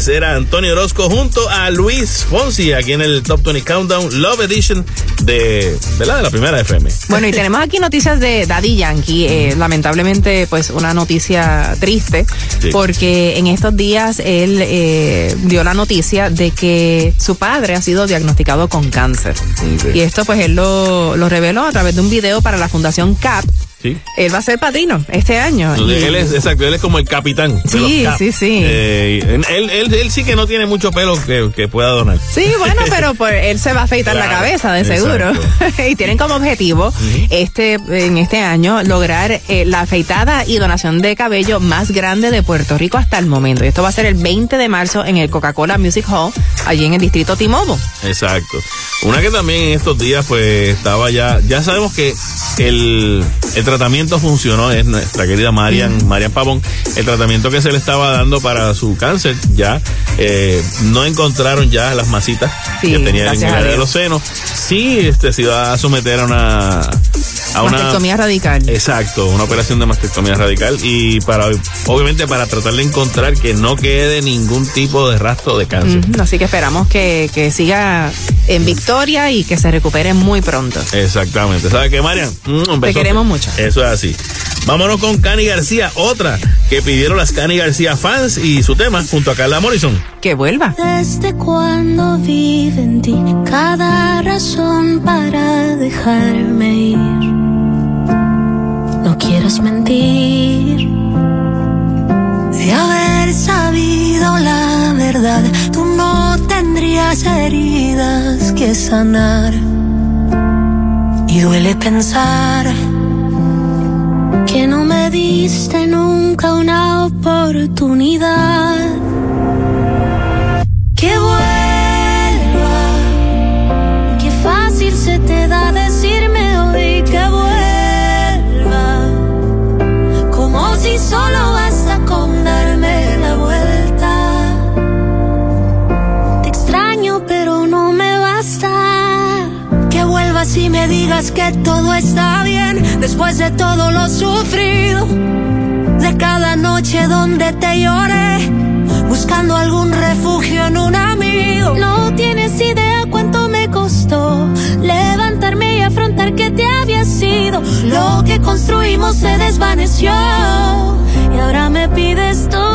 era Antonio Orozco junto a Luis Fonsi aquí en el Top 20 Countdown Love Edition de, ¿verdad? de la primera FM. Bueno, y tenemos aquí noticias de Daddy Yankee. Eh, lamentablemente, pues una noticia triste, Sí. porque en estos días él eh, dio la noticia de que su padre ha sido diagnosticado con cáncer. Y esto, pues él lo, lo reveló a través de un video para la Fundación CAP. Sí. Él va a ser padrino este año. Entonces, él es, exacto, él es como el capitán. Sí, sí, sí. Eh, él, él, él sí que no tiene mucho pelo que, que pueda donar. Sí, bueno, pero pues él se va a afeitar la cabeza, de seguro. y tienen como objetivo este en este año lograr eh, la afeitada y donación de cabello más grande de Puerto Rico hasta el momento. Y esto va a ser el 20 de marzo en el Coca-Cola Music Hall, allí en el distrito Timobo. Exacto. Una que también en estos días, pues estaba ya. Ya sabemos que el, el tratamiento funcionó, es nuestra querida Marian, Marian Pavón. El tratamiento que se le estaba dando para su cáncer, ya eh, no encontraron ya las masitas Sí, que tenía en el área de los senos. Sí, este, se iba a someter a una a una mastectomía radical. Exacto, una operación de mastectomía radical y para obviamente para tratar de encontrar que no quede ningún tipo de rastro de cáncer. así que esperamos que, que, siga en victoria y que se recupere muy pronto. Exactamente. ¿Sabes qué, Marian? Mm, Te queremos mucho. Eso es así. Vámonos con Cani García, otra que pidieron las Cani García fans y su tema junto a Carla Morrison. Que vuelva. Desde cuando vive en ti cada razón para dejarme ir. Quieras mentir. De haber sabido la verdad, tú no tendrías heridas que sanar. Y duele pensar que no me diste nunca una oportunidad. Y me digas que todo está bien después de todo lo sufrido, de cada noche donde te lloré, buscando algún refugio en un amigo. No tienes idea cuánto me costó levantarme y afrontar que te había sido. Lo que construimos se desvaneció y ahora me pides tú.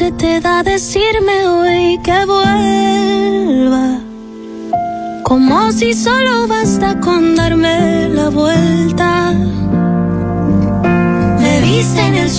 Se te da decirme hoy que vuelva. Como si solo basta con darme la vuelta. Me viste en el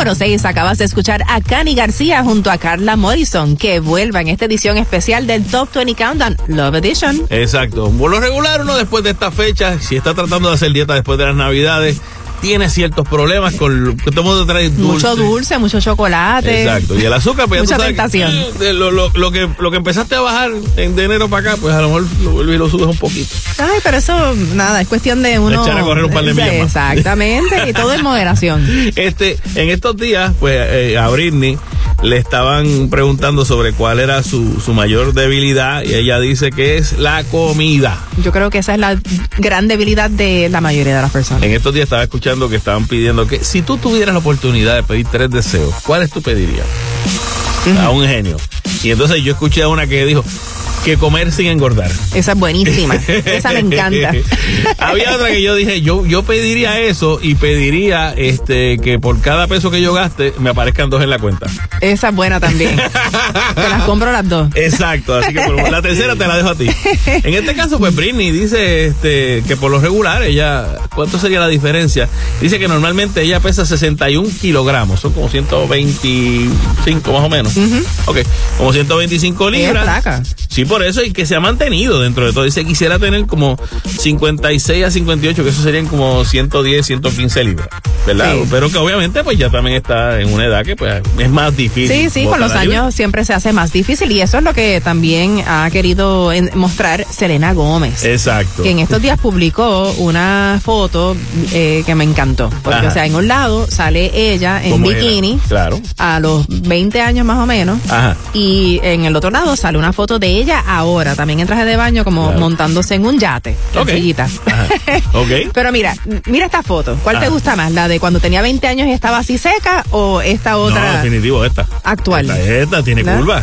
número 6 acabas de escuchar a Cani García junto a Carla Morrison, que vuelva en esta edición especial del Top 20 Countdown Love Edition. Exacto. Por lo regular, uno después de esta fecha, si está tratando de hacer dieta después de las navidades, tiene ciertos problemas con que todo mundo trae dulce. Mucho dulce, mucho chocolate. Exacto. Y el azúcar, pues Mucha ya tú sabes que, tentación. eh, lo, lo- lo que, lo que empezaste a bajar en, de enero para acá, pues a lo mejor lo vuelves y lo subes un poquito. Ay, pero eso, nada, es cuestión de uno. Echar a correr un par de millas. Exactamente, y todo en moderación. Este, en estos días, pues eh, a Britney le estaban preguntando sobre cuál era su, su mayor debilidad y ella dice que es la comida. Yo creo que esa es la gran debilidad de la mayoría de las personas. En estos días estaba escuchando que estaban pidiendo que si tú tuvieras la oportunidad de pedir tres deseos, ¿cuáles tú pedirías? A un genio. Y entonces yo escuché a una que dijo que comer sin engordar. Esa es buenísima. Esa me encanta. Había otra que yo dije, yo, yo pediría eso y pediría este que por cada peso que yo gaste me aparezcan dos en la cuenta. Esa es buena también. Te las compro las dos. Exacto, así que por- la tercera te la dejo a ti. En este caso, pues Britney dice este, que por lo regular, ella, ¿cuánto sería la diferencia? Dice que normalmente ella pesa 61 kilogramos, son como 125 más o menos. Ok, como 125 Ella es libras. flaca. Sí, por eso, y que se ha mantenido dentro de todo. Dice quisiera tener como 56 a 58, que eso serían como 110, 115 libras. ¿verdad? Pero que obviamente pues ya también está en una edad que pues es más difícil. Sí, sí, con los años siempre se hace más difícil y eso es lo que también ha querido mostrar Selena Gómez. Exacto. Que en estos días publicó una foto eh, que me encantó. Porque, o sea, en un lado sale ella en bikini. Claro. A los 20 años más o menos. Ajá. Y en el otro lado sale una foto de ella ahora, también en traje de baño, como montándose en un yate. Ok. ok. Pero mira, mira esta foto. ¿Cuál te gusta más? ¿La de cuando tenía 20 años y estaba así seca o esta otra? No, definitivo, esta. Actual. Esta, tiene curva.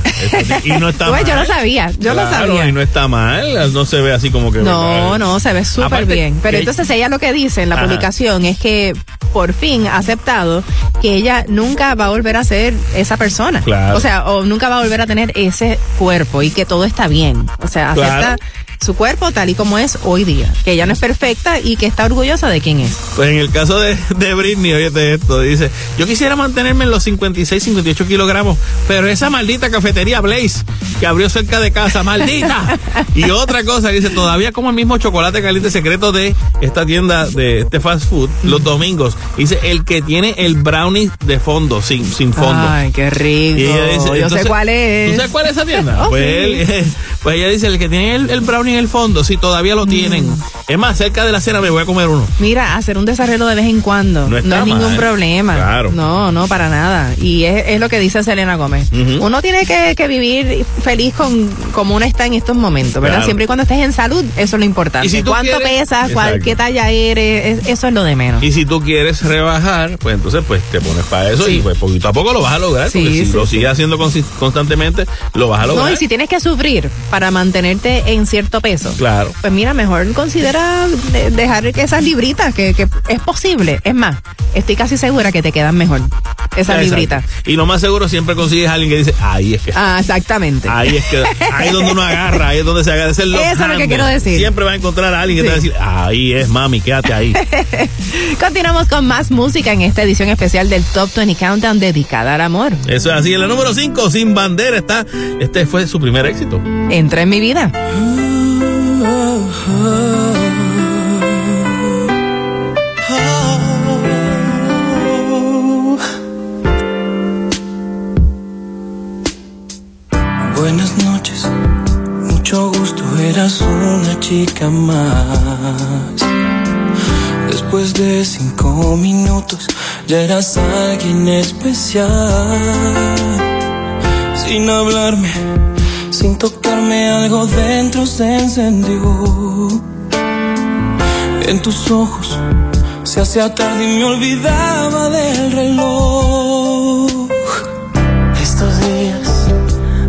y no está pues mal. yo lo sabía, yo lo sabía. y no está mal, no se ve así como que... No, no, se ve súper bien. Pero entonces ella lo que dice en la publicación es que por fin ha aceptado que ella nunca va a volver a ser esa persona. Claro. O sea, o nunca va a volver a tener ese cuerpo y que todo está bien. O sea, acepta su cuerpo tal y como es hoy día. Que ella no es perfecta y que está orgullosa de quién es. Pues en el caso de, de Britney, oye esto, dice, yo quisiera mantenerme en los 56, 58 kilogramos, pero esa maldita cafetería Blaze que abrió cerca de casa, maldita. y otra cosa, dice, todavía como el mismo chocolate caliente secreto de esta tienda de este fast food los domingos. Dice, el que tiene el brownie de fondo, sin, sin fondo. Ay, qué rico. yo sé cuál es. ¿Tú sabes cuál es esa tienda? Oh, pues, pues, ella dice, el que tiene el, el brownie en el fondo, si todavía lo tienen. Mm. Es más, cerca de la cena me voy a comer uno. Mira, hacer un desarrollo de vez en cuando no, es ningún problema. Claro. No, no, para nada. Y es, lo que dice Selena Gómez. Uno tiene que, vivir feliz con como uno está en estos momentos, ¿verdad? Siempre y cuando estés en salud, eso es lo importante. si ¿Cuánto pesas? Cuál, ¿Qué talla eres? eso es lo de menos. Y si tú quieres rebajar, pues entonces pues te pones para eso y pues poquito a poco lo vas a lograr. porque si lo sigues haciendo constantemente, lo vas a lograr. No, y si tienes que sufrir para mantenerte en cierto peso. Claro. Pues mira, mejor considera dejar que esas libritas, que, que es posible. Es más, estoy casi segura que te quedan mejor esas libritas. Y lo más seguro siempre consigues a alguien que dice, ahí es que. Ah, exactamente. Ahí es que, ahí es donde uno agarra, ahí es donde se agarra. Eso es lo que quiero decir. Siempre va a encontrar a alguien que te va a decir, ahí es, mami, quédate ahí. Continuamos con más música en esta edición especial del Top 20 Countdown dedicada al amor. Eso es así. En la número 5, Sin Bandera, está. Este fue su primer éxito. Entra en mi vida. Chica más. Después de cinco minutos, ya eras alguien especial. Sin hablarme, sin tocarme, algo dentro se encendió. En tus ojos se hacía tarde y me olvidaba del reloj. Estos días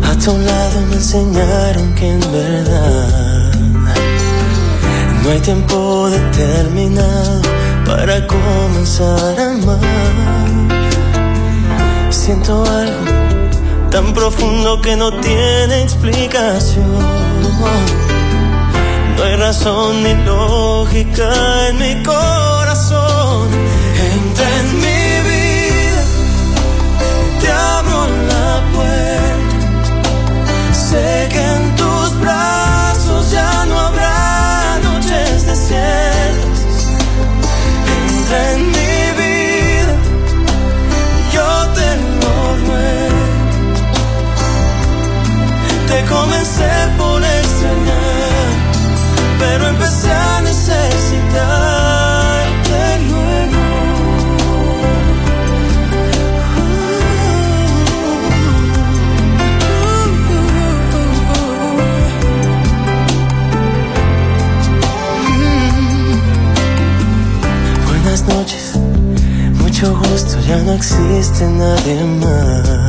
a tu lado me enseñaron que en verdad no hay tiempo determinado para comenzar a amar. Siento algo tan profundo que no tiene explicación. No hay razón ni lógica en mi corazón. Comencé por extrañar, pero empecé a necesitarte luego. Buenas noches, mucho gusto, ya no existe nadie más.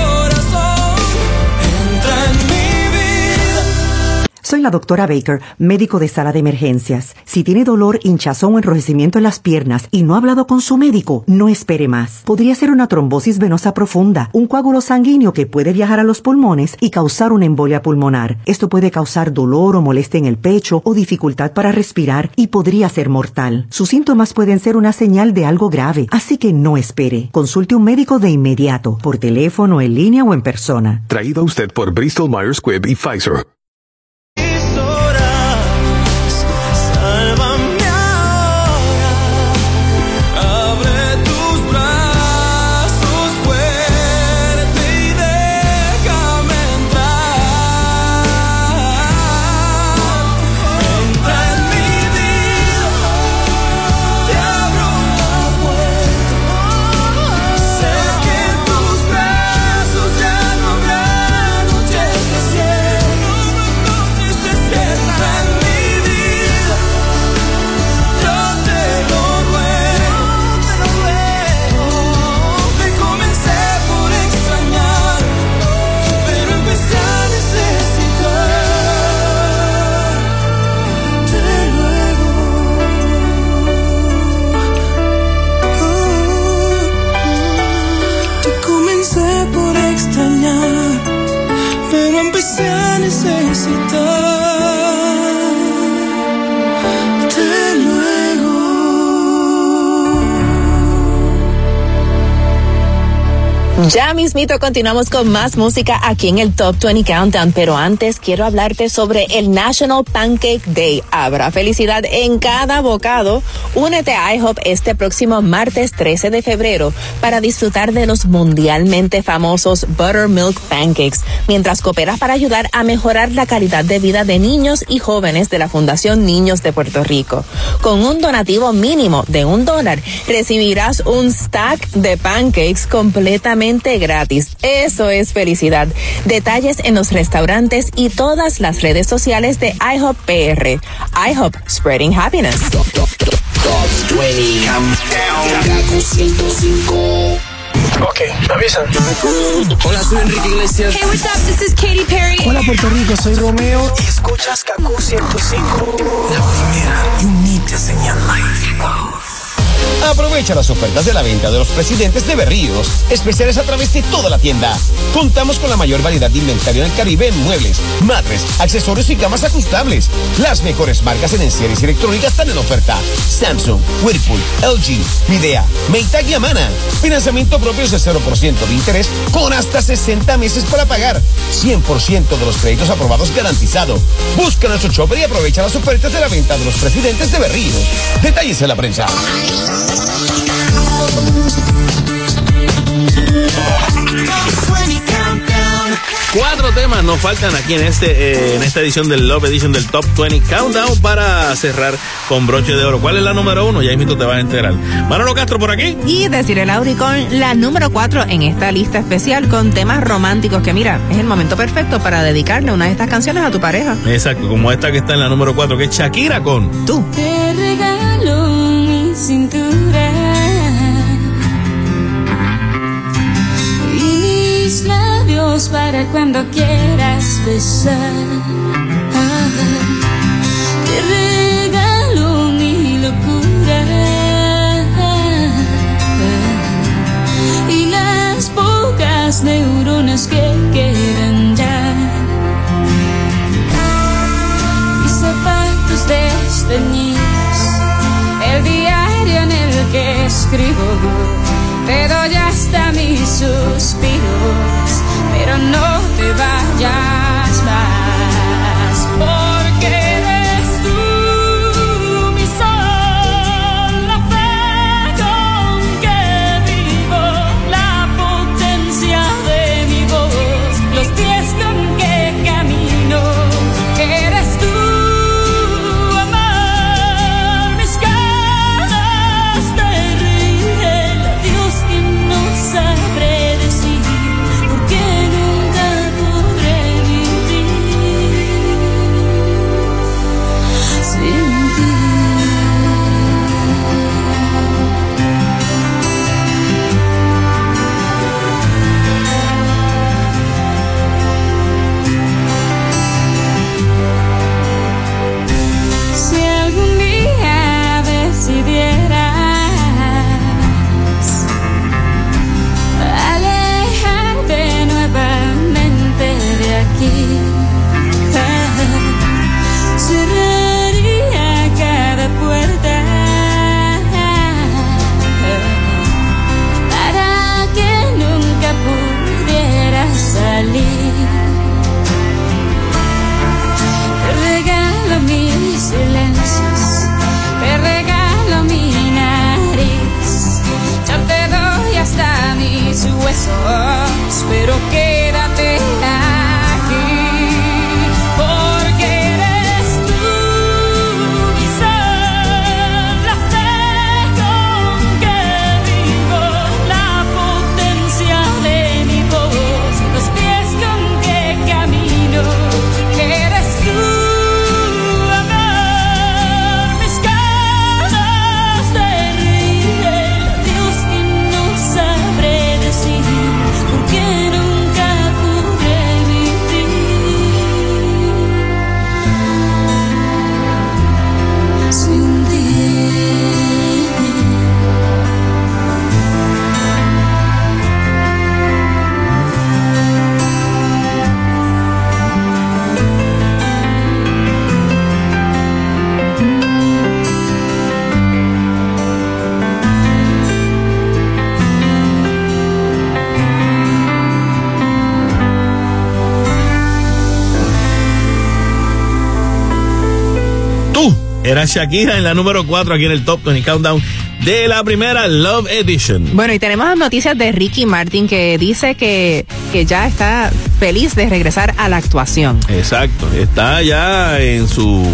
Soy la doctora Baker, médico de sala de emergencias. Si tiene dolor, hinchazón o enrojecimiento en las piernas y no ha hablado con su médico, no espere más. Podría ser una trombosis venosa profunda, un coágulo sanguíneo que puede viajar a los pulmones y causar una embolia pulmonar. Esto puede causar dolor o molestia en el pecho o dificultad para respirar y podría ser mortal. Sus síntomas pueden ser una señal de algo grave, así que no espere. Consulte un médico de inmediato, por teléfono, en línea o en persona. Traído a usted por Bristol Myers Squibb y Pfizer. Mismito continuamos con más música aquí en el Top 20 Countdown, pero antes quiero hablarte sobre el National Pancake Day. Habrá felicidad en cada bocado. Únete a IHOP este próximo martes 13 de febrero para disfrutar de los mundialmente famosos Buttermilk Pancakes, mientras cooperas para ayudar a mejorar la calidad de vida de niños y jóvenes de la Fundación Niños de Puerto Rico. Con un donativo mínimo de un dólar, recibirás un stack de pancakes completamente gratis. Eso es felicidad. Detalles en los restaurantes y todas las redes sociales de IHOP PR. IHOP Spreading Happiness. Ok, me avisan. Hola, soy Enrique Iglesias. Hey, what's up? This is Katy Perry. Hola, Puerto Rico, soy Romeo. Y escuchas Kaku 105. La primera, you need to life. Aprovecha las ofertas de la venta de los presidentes de Berríos, especiales a través de toda la tienda. Contamos con la mayor variedad de inventario en el Caribe en muebles, madres, accesorios y camas ajustables. Las mejores marcas en series electrónicas están en oferta. Samsung, Whirlpool, LG, Midea, Maytag y Amana. Financiamiento propio de 0% de interés con hasta 60 meses para pagar. 100% de los créditos aprobados garantizado. Busca nuestro shopper y aprovecha las ofertas de la venta de los presidentes de Berríos. Detalles en la prensa. Cuatro temas nos faltan aquí en este eh, en esta edición del Love Edition del Top 20 Countdown para cerrar con broche de oro. ¿Cuál es la número uno? Ya mismo te vas a enterar. Manolo Castro por aquí. Y decir el Audi con la número cuatro en esta lista especial con temas románticos que mira, es el momento perfecto para dedicarle una de estas canciones a tu pareja. Exacto, como esta que está en la número cuatro, que es Shakira con Tú. Te regalo cintura para cuando quieras besar. te regalo mi locura y las pocas neuronas que quedan ya. Mis zapatos desteñidos, el el que escribo, te doy hasta mis suspiros pero no te vayas más. Shakira en la número 4 aquí en el Top 20 Countdown de la primera Love Edition. Bueno, y tenemos noticias de Ricky Martin que dice que, que ya está feliz de regresar a la actuación. Exacto, está ya en su...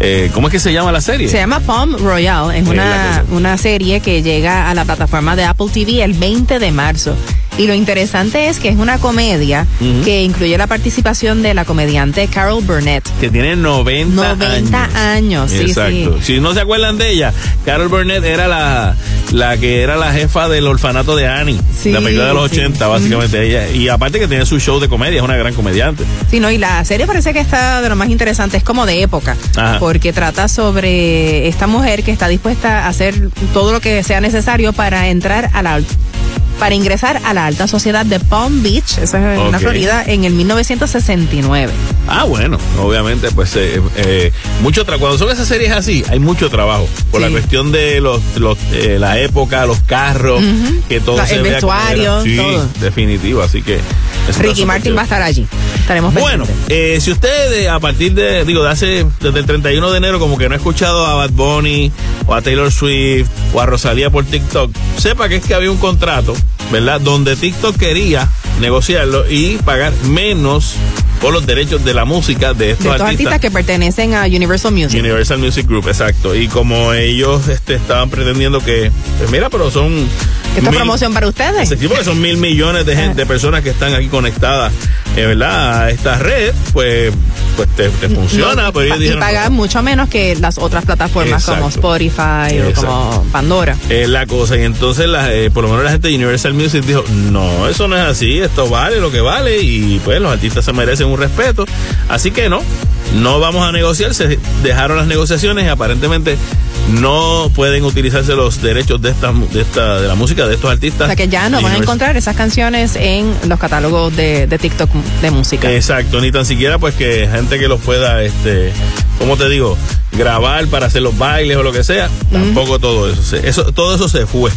Eh, ¿Cómo es que se llama la serie? Se llama Palm Royale, es una, una serie que llega a la plataforma de Apple TV el 20 de marzo. Y lo interesante es que es una comedia que incluye la participación de la comediante Carol Burnett. Que tiene 90, 90 años. sí, Exacto. Si no se acuerdan de ella, Carol Burnett era la, la que era la jefa del orfanato de Annie. la película de los 80, básicamente. ella Y aparte que tiene su show de comedia, es una gran comediante. Sí, no, y la serie parece que está de lo más interesante, es como de época. Porque trata sobre esta mujer que está dispuesta a hacer todo lo que sea necesario para entrar a la para ingresar a la alta sociedad de Palm Beach, eso es en la Florida, en el 1969. Ah, bueno, obviamente, pues eh, eh, mucho trabajo. Cuando son esas series así, hay mucho trabajo. Por la cuestión de los, eh, la época, los carros, que todo se El vestuario, sí, definitivo. Así que. Ricky Martin va a estar allí. Estaremos Bueno, si usted a partir de, digo, de hace, desde el 31 de enero, como que no ha escuchado a Bad Bunny, o a Taylor Swift, o a Rosalía por TikTok, sepa que es que había un contrato ¿verdad? Donde TikTok quería negociarlo y pagar menos por los derechos de la música de estos, de artistas. que pertenecen a Universal Music. Universal Music Group, exacto. Y como ellos este, estaban pretendiendo que, pues mira, pero son... Esta promoción para ustedes. tipo que son mil millones de, gente, de personas que están aquí conectadas, eh, ¿verdad? A esta red, pues pues te, funciona. pero y pagan mucho menos que las otras plataformas como Spotify o como Pandora. Es la cosa. Y entonces, la, eh, por lo menos la gente de Universal Music dijo, no, eso no es así, esto vale lo que vale y pues los artistas se merecen un respeto. Así que no, no vamos a negociar, se dejaron las negociaciones y aparentemente no pueden utilizarse los derechos de esta, de esta de la música de estos artistas. O sea que ya no van a encontrar esas canciones en los catálogos de, de, TikTok de música. Exacto, ni tan siquiera pues que gente que los pueda, este, ¿cómo te digo? Grabar para hacer los bailes o lo que sea. Tampoco todo eso, eso. Todo eso se fue.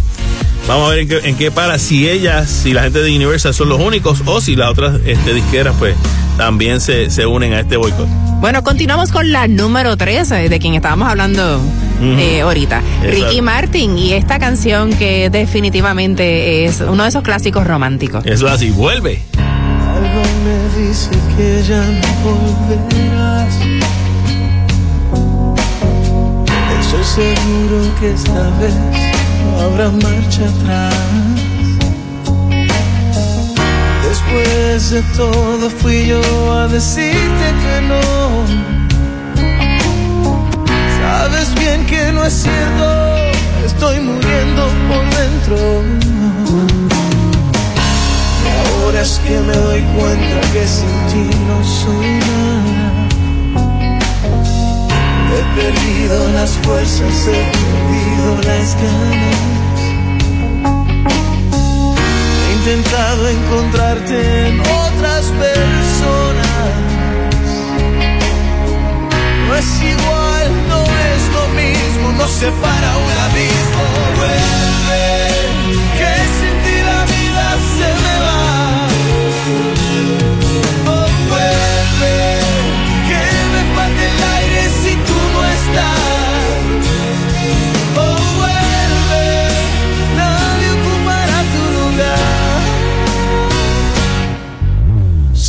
Vamos a ver en qué, en qué para, si ellas, si la gente de Universal son los únicos o si las otras este, disqueras pues también se, se unen a este boicot. Bueno, continuamos con la número 13 de quien estábamos hablando eh, ahorita. Ricky Martin y esta canción que definitivamente es uno de esos clásicos románticos. Eso así, vuelve. Algo me dice que ya no volverás. Estoy seguro que esta vez no habrá marcha atrás. Después de todo fui yo a decirte que no Sabes bien que no es cierto, estoy muriendo por dentro. Y ahora es que me doy cuenta que sin ti no soy nada. He perdido las fuerzas, he perdido las ganas. Intentado encontrarte en otras personas. No es igual, no nos separa un abismo. Vuelve, que sin ti la vida se me va. Oh, vuelve, que me falta el aire si tú no estás.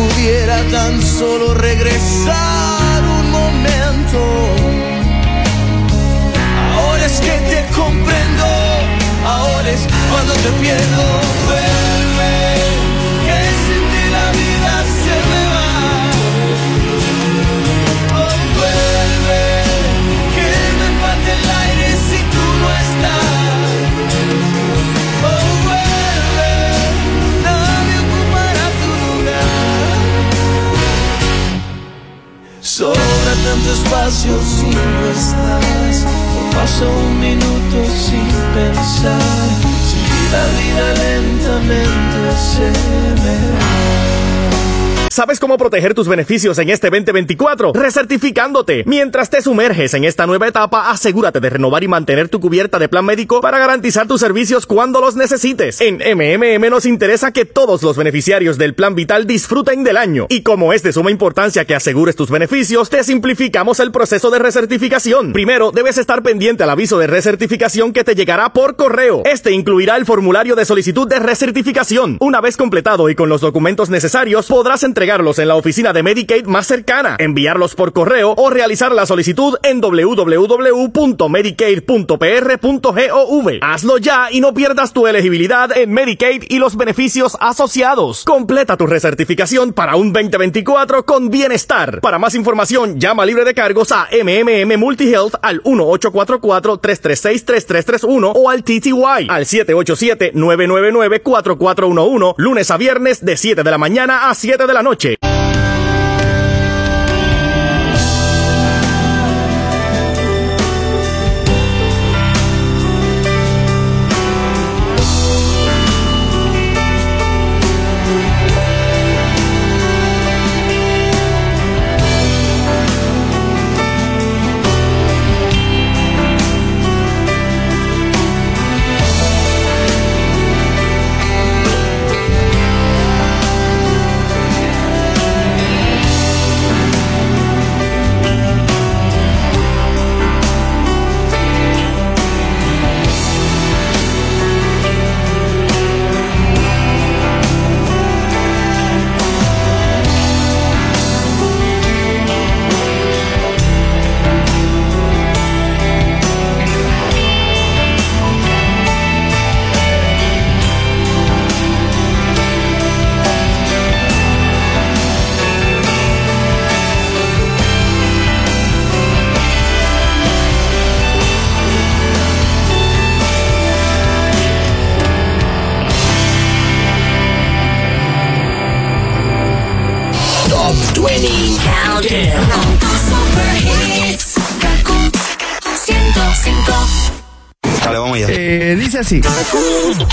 pudiera tan solo regresar un momento. Ahora es que te comprendo, ahora es cuando te pierdo. Vuelve, que sin ti la vida se me va. Sobra tanto espacio si no estás. No paso un minuto sin pensar. Si la vida lentamente se me va. ¿Sabes cómo proteger tus beneficios en este 2024? Recertificándote. Mientras te sumerges en esta nueva etapa, asegúrate de renovar y mantener tu cubierta de plan médico para garantizar tus servicios cuando los necesites. En MMM nos interesa que todos los beneficiarios del plan vital disfruten del año. Y como es de suma importancia que asegures tus beneficios, te simplificamos el proceso de recertificación. Primero, debes estar pendiente al aviso de recertificación que te llegará por correo. Este incluirá el formulario de solicitud de recertificación. Una vez completado y con los documentos necesarios, podrás entregar entregarlos en la oficina de Medicaid más cercana, enviarlos por correo o realizar la solicitud en www.medicaid.pr.gov. Hazlo ya y no pierdas tu elegibilidad en Medicaid y los beneficios asociados. Completa tu recertificación para un 2024 con bienestar. Para más información, llama libre de cargos a MMM Multihealth al 1844-336-3331 o al TTY al 787-999-4411, lunes a viernes de 7 de la mañana a 7 de la noche J.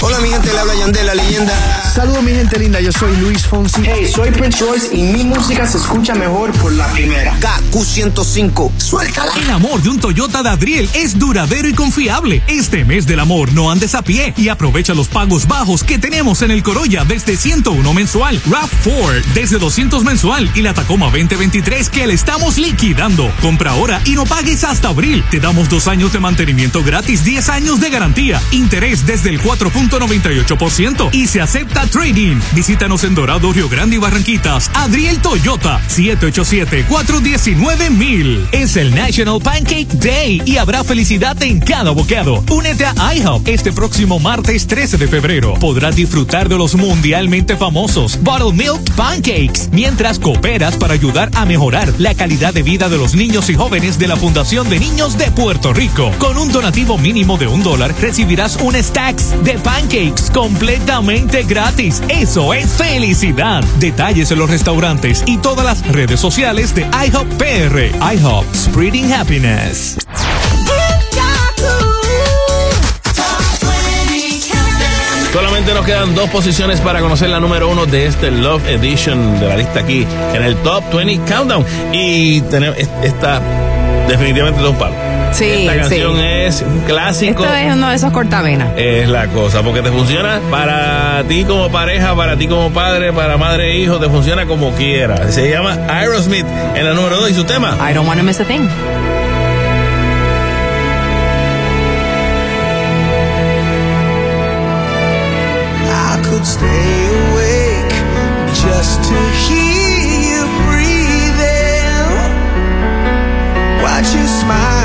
Hola mi gente, le habla Yandel, la leyenda. Saludos mi gente linda, yo soy Luis Fonsi. Hey, soy Prince Royce y mi música se escucha mejor por la primera. KQ105, suéltala. El amor de un Toyota de Adriel es duradero y confiable. Este mes del amor no andes a pie y aprovecha los pagos bajos que tenemos en el Corolla desde 101 mensual, RAV4 desde 200 mensual y la Tacoma 2023 que le estamos liquidando. Compra ahora y no pagues hasta abril. Te damos dos años de mantenimiento gratis, 10 años de garantía, interés desde el 4.98% y se acepta trading. Visítanos en Dorado, Río Grande y Barranquitas. Adriel Toyota, 787-419-1000. Es el National Pancake Day y habrá felicidad en cada bocado. Únete a IHOP este próximo martes 13 de febrero. Podrás disfrutar de los mundialmente famosos Bottle Milk Pancakes mientras cooperas para ayudar a mejorar la calidad de vida de los niños y jóvenes de la Fundación de Niños de Puerto Rico. Con un donativo mínimo de un dólar recibirás un stack de pancakes completamente gratis. Eso es felicidad. Detalles en los restaurantes y todas las redes sociales de IHOP PR. IHOP Spreading Happiness. Solamente nos quedan dos posiciones para conocer la número uno de este Love Edition de la lista aquí en el Top 20 Countdown. Y tenemos esta definitivamente dos palos. Sí, Esta canción es un clásico. Esto es uno de esos cortavenas. Es la cosa, porque te funciona para ti como pareja, para ti como padre, para madre e hijo, te funciona como quiera. Se llama Aerosmith en la número 2 y su tema. I don't wanna miss a thing. I could stay awake just to hear you breathing. Watch you smile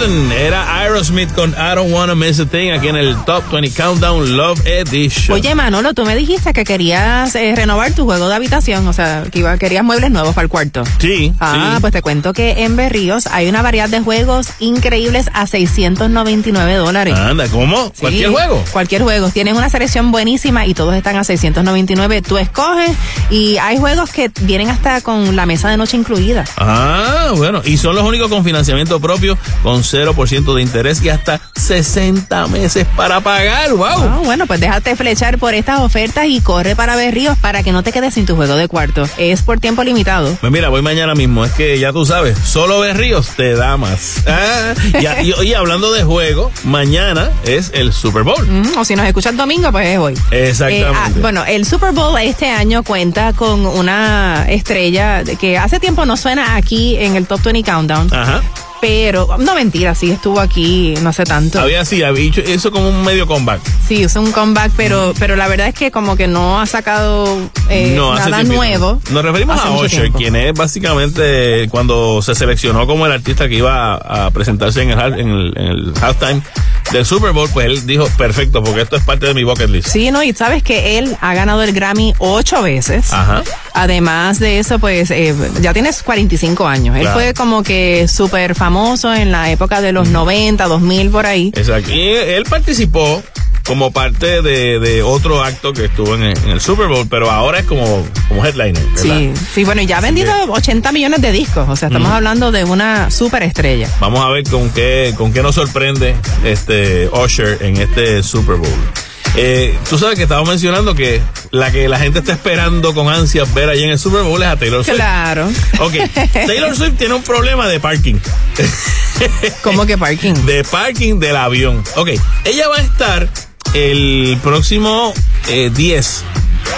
Era Aerosmith con I Don't Wanna Miss a Thing aquí en el Top 20 Countdown Love Edition. Oye, Manolo, tú me dijiste que querías eh, renovar tu juego de habitación, o sea, que iba, querías muebles nuevos para el cuarto. Sí. Ah, sí. pues te cuento que en Berríos hay una variedad de juegos increíbles a 699 dólares. Anda, ¿cómo? Sí, ¿Cualquier juego? Cualquier juego. Tienen una selección buenísima y todos están a 699. Tú escoges y hay juegos que vienen hasta con la mesa de noche incluida. Ah, bueno. Y son los únicos con financiamiento propio, con 0% de interés y hasta 60 meses para pagar. ¡Wow! Ah, bueno, pues déjate flechar por estas ofertas y corre para Berríos para que no te quedes sin tu juego de cuarto. Es por tiempo limitado. Pues mira, voy mañana mismo. Es que ya tú sabes, solo Berríos te da más. Ah, y, y- y hablando de juego, mañana es el Super Bowl. Mm, o si nos escuchas domingo, pues es hoy. Exactamente. Eh, ah, bueno, el Super Bowl este año cuenta con una estrella que hace tiempo no suena aquí en el Top 20 Countdown. Ajá. Pero, no mentira, sí estuvo aquí no hace tanto. Había sí, había hecho eso como un medio comeback. Sí, hizo un comeback, pero, pero la verdad es que como que no ha sacado eh, no, nada nuevo. Nos referimos a tiempo. quien es básicamente cuando se seleccionó como el artista que iba a, presentarse en el, en, el, en el halftime del Super Bowl, pues él dijo, perfecto, porque esto es parte de mi bucket list. Sí, no, y sabes que él ha ganado el Grammy ocho veces. Ajá. Además de eso, pues eh, ya tienes 45 años. Él fue como que súper famoso en la época de los 90, 2000, por ahí. Exacto. Y él participó como parte de, de otro acto que estuvo en el, en el Super Bowl, pero ahora es como, como headliner. ¿verdad? Sí, sí, bueno, y ya ha vendido 80 millones de discos. O sea, estamos hablando de una súper estrella. Vamos a ver con qué, con qué nos sorprende este Usher en este Super Bowl. Eh, tú sabes que estaba mencionando que la que la gente está esperando con ansias ver allí en el Super Bowl es a Taylor Swift. Claro. Ok, Taylor Swift tiene un problema de parking. ¿Cómo que parking? De parking del avión. Ok, ella va a estar el próximo eh, 10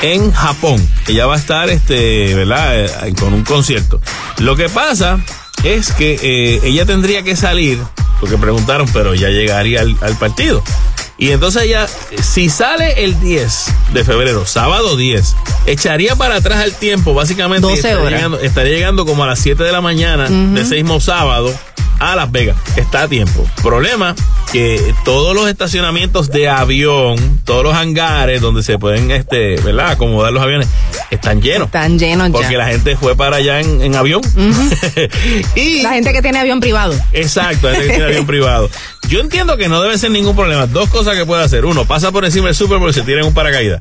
en Japón. Ella va a estar, este, ¿verdad? Eh, con un concierto. Lo que pasa es que eh, ella tendría que salir, porque preguntaron, pero ya llegaría al, partido. Y entonces ella, si sale el 10 de febrero, sábado 10, echaría para atrás el tiempo, básicamente. 12 estaría. Llegando, estaría llegando como a las 7 de la mañana de ese mismo sábado a Las Vegas. Está a tiempo. Problema que todos los estacionamientos de avión, todos los hangares donde se pueden, este, ¿verdad? Acomodar los aviones, están llenos. Están llenos ya. Porque la gente fue para allá en, avión. y la gente que tiene avión privado. Exacto, la gente que tiene avión privado. Yo entiendo que no debe ser ningún problema. Dos cosas que puede hacer. Uno, pasa por encima del Super Bowl y se tira en un paracaídas.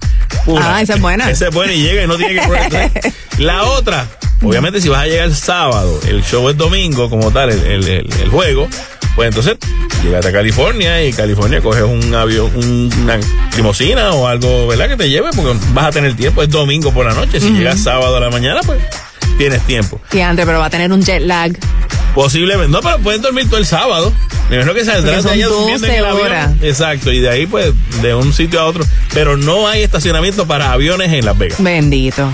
ah, esa es buena. Esa es buena y llega y no tiene que... la otra, Obviamente, si vas a llegar el sábado, el show es domingo, como tal, el, el, juego, pues entonces llegas a California y California coges un avión, una limosina o algo, ¿verdad? Que te lleve porque vas a tener tiempo. Es domingo por la noche. Si llegas sábado a la mañana, pues tienes tiempo. Sí, antes, pero va a tener un jet lag. Posiblemente. No, pero pueden dormir todo el sábado. Me imagino que saldrán de allá durmiendo en el avión. Exacto, y de ahí, pues, de un sitio a otro. Pero no hay estacionamiento para aviones en Las Vegas. Bendito.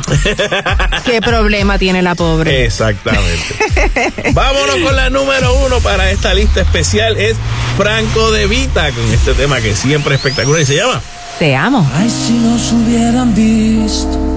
¿Qué problema tiene la pobre? Exactamente. Vámonos con la número uno para esta lista especial. Es Franco de Vita, con este tema que siempre es espectacular y se llama Te amo. Ay, si nos hubieran visto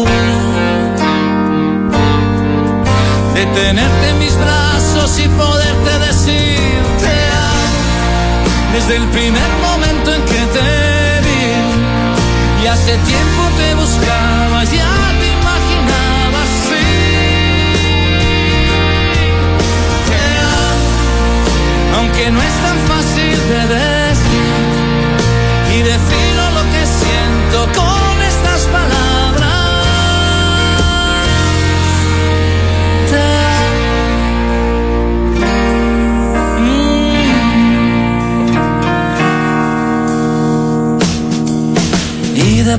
de tenerte en mis brazos y poderte decir te desde el primer momento en que te vi y hace tiempo te buscaba ya te imaginaba así. Te amo. Aunque no es tan fácil de decir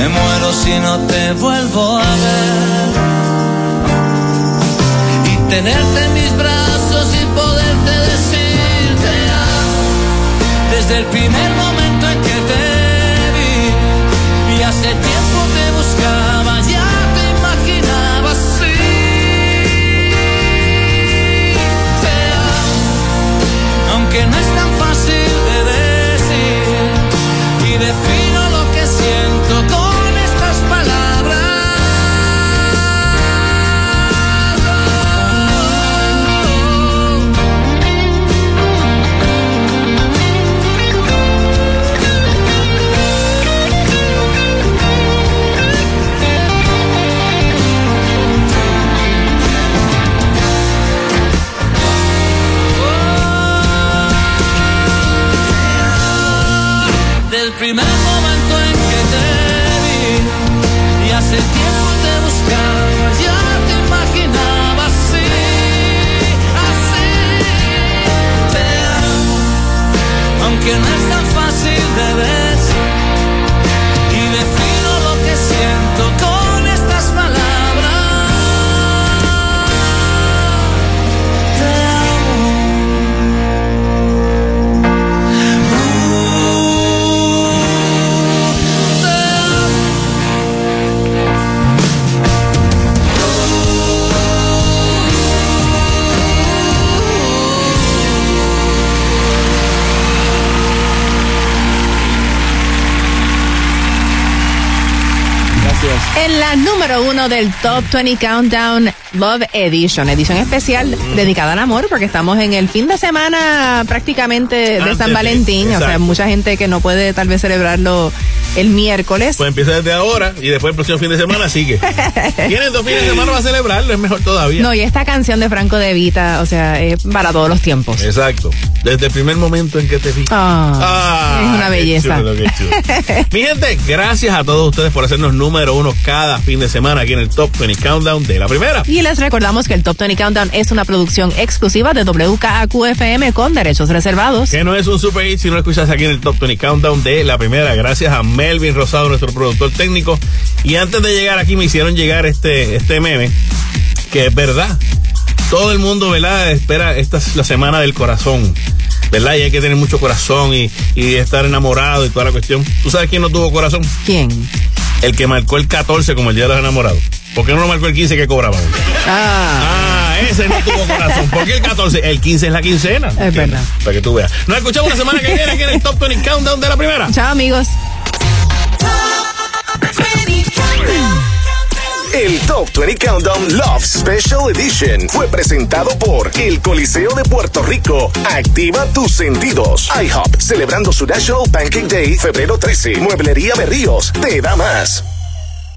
me muero si no te vuelvo a ver. Y tenerte en mis brazos y poderte decir te. Desde el primer momento aunque no es tan fácil de decir En la número uno del Top 20 Countdown Love Edition, edición especial dedicada al amor, porque estamos en el fin de semana prácticamente de San Valentín. o sea, mucha gente que no puede tal vez celebrarlo el miércoles. Pues empieza desde ahora y después el próximo fin de semana sigue. Tienen dos fines de semana para celebrarlo, es mejor todavía. No, y esta canción de Franco de Vita, o sea, es para todos los tiempos. Exacto. Desde el primer momento en que te vi. Ah, ah es una belleza. Mi gente, gracias a todos ustedes por hacernos número uno cada fin de semana aquí en el Top 20 Countdown de la primera. Y les recordamos que el Top 20 Countdown es una producción exclusiva de WKAQFM con derechos reservados. Que no es un super hit si no lo escuchas aquí en el Top 20 Countdown de la primera. Gracias a Melvin Rosado, nuestro productor técnico. Y antes de llegar aquí me hicieron llegar este, este meme, que es verdad. Todo el mundo, ¿verdad? Espera, esta es la semana del corazón. ¿verdad? Y hay que tener mucho corazón y, y, estar enamorado y toda la cuestión. ¿Tú sabes quién no tuvo corazón? ¿Quién? El que marcó el 14 como el Día de los Enamorados. ¿Por qué no lo marcó el 15 que cobraba? Ah. ah. ese no tuvo corazón. ¿Por qué el 14? El 15 es la quincena. Es verdad. Para que tú veas. Nos escuchamos la semana que viene aquí en el Top 20 Countdown de la primera. Chao, amigos. El Top 20 Countdown Love Special Edition fue presentado por el Coliseo de Puerto Rico. Activa tus sentidos. IHOP, celebrando su National Pancake Day, febrero 13. Mueblería Berríos, te da más.